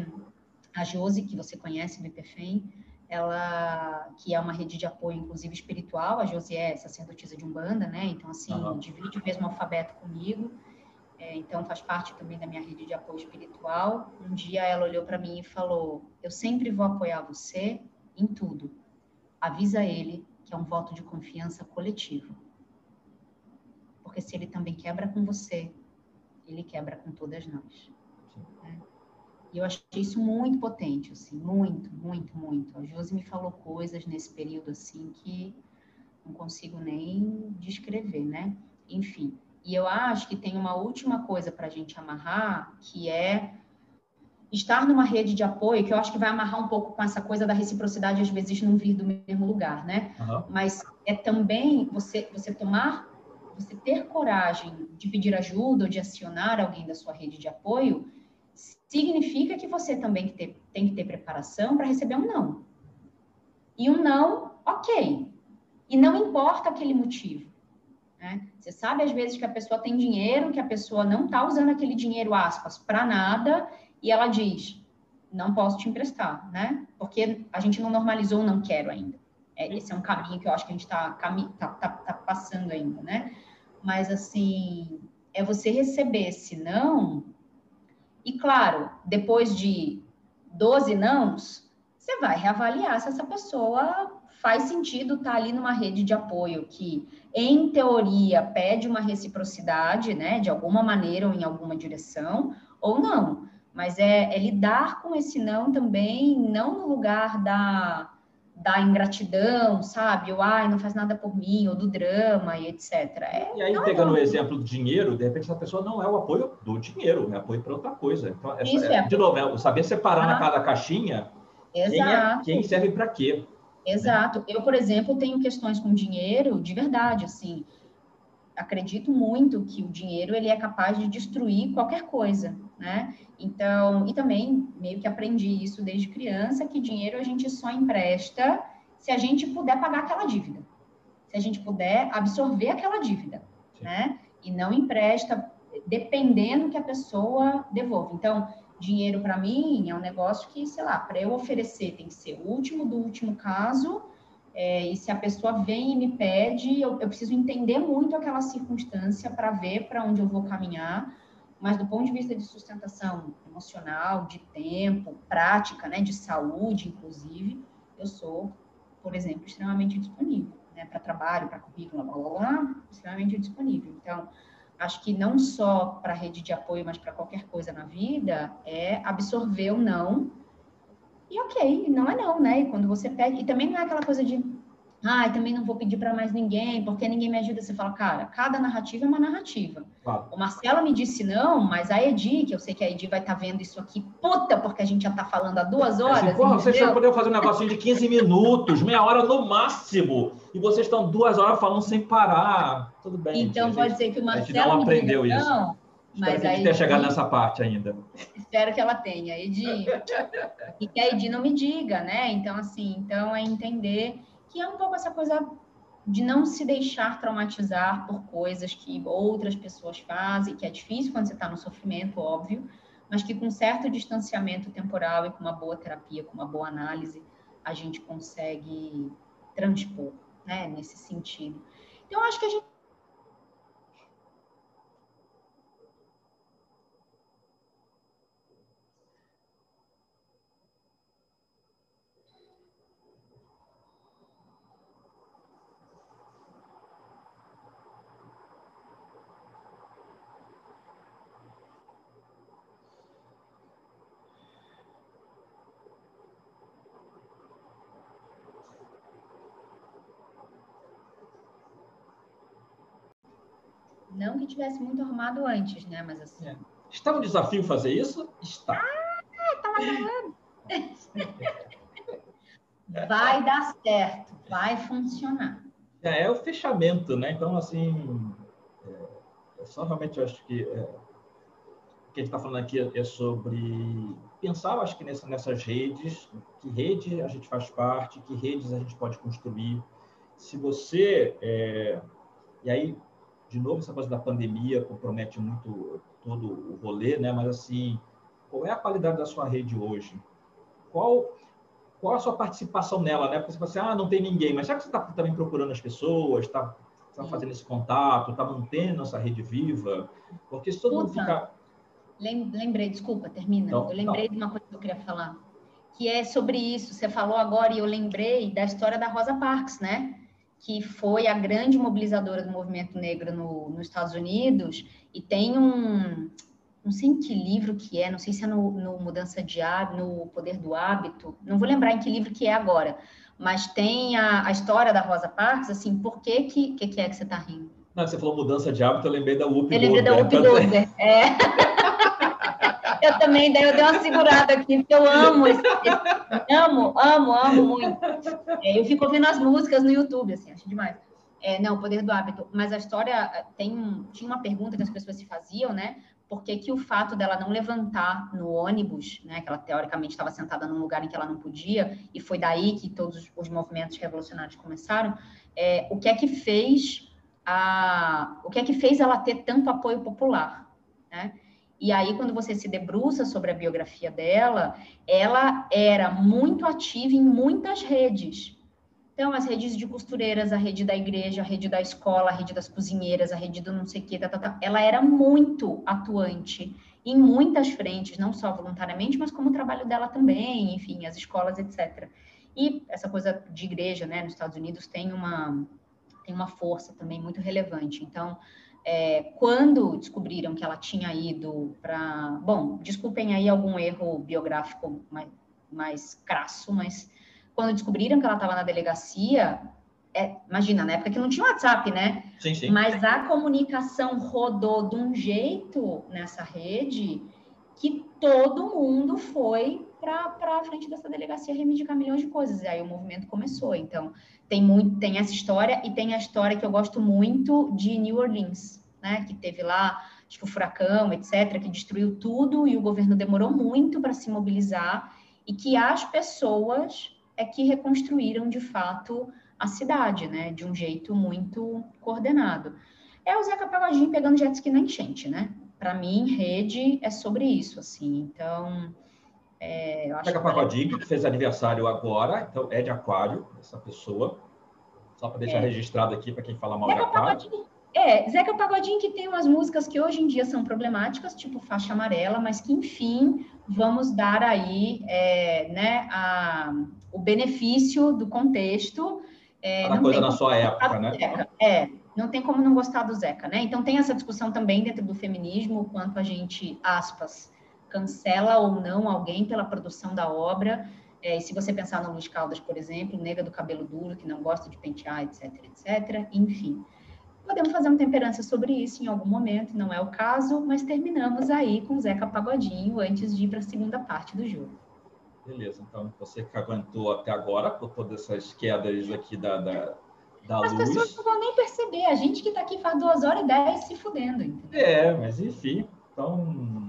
a Josi, que você conhece do IPFEM, ela, que é uma rede de apoio, inclusive espiritual, a Josi é sacerdotisa de Umbanda, né? Então, assim, uhum. divide o mesmo alfabeto comigo, é, então faz parte também da minha rede de apoio espiritual. Um dia ela olhou para mim e falou: Eu sempre vou apoiar você em tudo. Avisa ele que é um voto de confiança coletivo. Porque se ele também quebra com você, ele quebra com todas nós. Né? E eu achei isso muito potente, assim, muito, muito, muito. A Josi me falou coisas nesse período, assim, que não consigo nem descrever, né? Enfim. E eu acho que tem uma última coisa para a gente amarrar, que é estar numa rede de apoio, que eu acho que vai amarrar um pouco com essa coisa da reciprocidade, às vezes não vir do mesmo lugar, né? Uhum. Mas é também você, você tomar você ter coragem de pedir ajuda ou de acionar alguém da sua rede de apoio, significa que você também tem que ter preparação para receber um não. E um não, ok. E não importa aquele motivo. Né? Você sabe, às vezes, que a pessoa tem dinheiro, que a pessoa não está usando aquele dinheiro, aspas, para nada, e ela diz, não posso te emprestar, né? Porque a gente não normalizou não quero ainda. É, esse é um caminho que eu acho que a gente está tá, tá, tá passando ainda, né? Mas, assim, é você receber esse não. E, claro, depois de 12 nãos, você vai reavaliar se essa pessoa faz sentido estar tá ali numa rede de apoio que, em teoria, pede uma reciprocidade, né, de alguma maneira ou em alguma direção, ou não. Mas é, é lidar com esse não também, não no lugar da da ingratidão, sabe? Ou, ai, não faz nada por mim, ou do drama e etc. É, e aí, não, pegando o exemplo do dinheiro, de repente essa pessoa não é o apoio do dinheiro, é apoio para outra coisa. Então, essa, Isso é, de novo, é saber separar ah. na cada caixinha quem, é, quem serve para quê. Exato. Eu, por exemplo, tenho questões com dinheiro de verdade, assim. Acredito muito que o dinheiro ele é capaz de destruir qualquer coisa né? Então, e também meio que aprendi isso desde criança, que dinheiro a gente só empresta se a gente puder pagar aquela dívida. Se a gente puder absorver aquela dívida, Sim. né? E não empresta dependendo que a pessoa devolva. Então, dinheiro para mim é um negócio que, sei lá, para eu oferecer tem que ser o último do último caso. É, e se a pessoa vem e me pede, eu, eu preciso entender muito aquela circunstância para ver para onde eu vou caminhar mas do ponto de vista de sustentação emocional, de tempo, prática, né, de saúde, inclusive, eu sou, por exemplo, extremamente disponível, né, para trabalho, para currículo, blá, blá, blá, extremamente disponível. Então, acho que não só para rede de apoio, mas para qualquer coisa na vida, é absorver o não. E ok, não é não, né? E quando você pede, e também não é aquela coisa de ah, também não vou pedir para mais ninguém, porque ninguém me ajuda. Você fala, cara, cada narrativa é uma narrativa. Claro. O Marcelo me disse não, mas a Edi, que eu sei que a Edi vai estar tá vendo isso aqui, puta, porque a gente já está falando há duas horas. Assim, vocês já poderiam fazer um negocinho de 15 minutos, meia hora no máximo, e vocês estão duas horas falando sem parar. Tudo bem. Então, gente, pode ser que o Marcelo. A gente não aprendeu isso. Não, Mas Espero que a tenha chegado nessa parte ainda. Espero que ela tenha, Edi. e que a Edi não me diga, né? Então, assim, então é entender que é um pouco essa coisa de não se deixar traumatizar por coisas que outras pessoas fazem, que é difícil quando você está no sofrimento, óbvio, mas que com certo distanciamento temporal e com uma boa terapia, com uma boa análise, a gente consegue transpor, né, nesse sentido. Então, acho que a gente Não que tivesse muito arrumado antes, né? Mas assim. É. Está um desafio fazer isso? Está. Ah, estava gravando. vai dar certo, vai funcionar. Já é o fechamento, né? Então, assim, é, é só realmente eu acho que é, o que a gente está falando aqui é sobre pensar, eu acho que nessa, nessas redes, que rede a gente faz parte, que redes a gente pode construir. Se você. É, e aí, de novo, essa coisa da pandemia compromete muito todo o rolê, né? Mas, assim, qual é a qualidade da sua rede hoje? Qual, qual a sua participação nela, né? Porque você fala assim, ah, não tem ninguém, mas já que você está também procurando as pessoas, está tá fazendo esse contato, está mantendo essa rede viva, porque se todo mundo fica... Lembrei, desculpa, termina. Não, eu lembrei não. de uma coisa que eu queria falar, que é sobre isso. Você falou agora e eu lembrei da história da Rosa Parks, né? Que foi a grande mobilizadora do movimento negro no, nos Estados Unidos, e tem um, não sei em que livro que é, não sei se é no, no Mudança de Hábito, no Poder do Hábito, não vou lembrar em que livro que é agora, mas tem a, a história da Rosa Parks, assim, por que que, que, que é que você está rindo? Não, você falou mudança de hábito, eu lembrei da Whoopi Eu lembrei da Whoopi Goldberg, é. eu também, daí eu dei uma segurada aqui, porque eu amo, esse, esse, amo, amo, amo muito. É, eu fico ouvindo as músicas no YouTube, assim, acho demais. É, não, o poder do hábito. Mas a história tem tinha uma pergunta que as pessoas se faziam, né? Por que, que o fato dela não levantar no ônibus, né? Que ela teoricamente estava sentada num lugar em que ela não podia, e foi daí que todos os movimentos revolucionários começaram. É, o que é que fez a, o que é que fez ela ter tanto apoio popular, né? E aí, quando você se debruça sobre a biografia dela, ela era muito ativa em muitas redes. Então, as redes de costureiras, a rede da igreja, a rede da escola, a rede das cozinheiras, a rede do não sei o quê, tá, tá, tá. ela era muito atuante em muitas frentes, não só voluntariamente, mas como o trabalho dela também, enfim, as escolas, etc. E essa coisa de igreja, né, nos Estados Unidos tem uma, tem uma força também muito relevante. Então, é, quando descobriram que ela tinha ido para. Bom, desculpem aí algum erro biográfico mais, mais crasso, mas quando descobriram que ela estava na delegacia, é, imagina, na época que não tinha WhatsApp, né? Sim, sim. Mas a comunicação rodou de um jeito nessa rede que todo mundo foi para a frente dessa delegacia reivindicar milhões de coisas. E aí o movimento começou. Então, tem muito, tem essa história e tem a história que eu gosto muito de New Orleans, né? Que teve lá, acho que o furacão, etc., que destruiu tudo e o governo demorou muito para se mobilizar e que as pessoas é que reconstruíram de fato a cidade, né? De um jeito muito coordenado. É o Zeca Pagodinho pegando jet ski na enchente, né? Para mim, rede é sobre isso, assim. Então, é, eu acho Zeca Pagodinho, que fez aniversário agora, então é de aquário, essa pessoa. Só para deixar é. registrado aqui para quem fala mal Zeca de aquário. Pagodinho, é, Zeca Pagodinho que tem umas músicas que hoje em dia são problemáticas, tipo Faixa Amarela, mas que, enfim, vamos dar aí é, né, a, o benefício do contexto. É, Cada coisa na sua época, né? Zeca. É, não tem como não gostar do Zeca, né? Então tem essa discussão também dentro do feminismo, quanto a gente, aspas, cancela ou não alguém pela produção da obra. É, se você pensar no Luiz Caldas, por exemplo, nega do cabelo duro, que não gosta de pentear, etc, etc, enfim. Podemos fazer uma temperança sobre isso em algum momento, não é o caso, mas terminamos aí com Zeca Pagodinho antes de ir para a segunda parte do jogo. Beleza, então você que aguentou até agora, por todas essas quedas aqui da, da, da As luz. pessoas não vão nem perceber, a gente que está aqui faz duas horas e dez se fudendo. Entendeu? É, mas enfim, Então,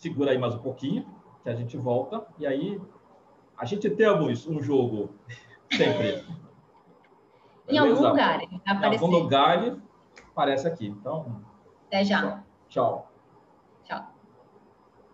segura aí mais um pouquinho, que a gente volta. E aí, a gente temos um jogo sempre. em algum lugar. Em algum lugar aparece aqui. Então, até já. Tchau.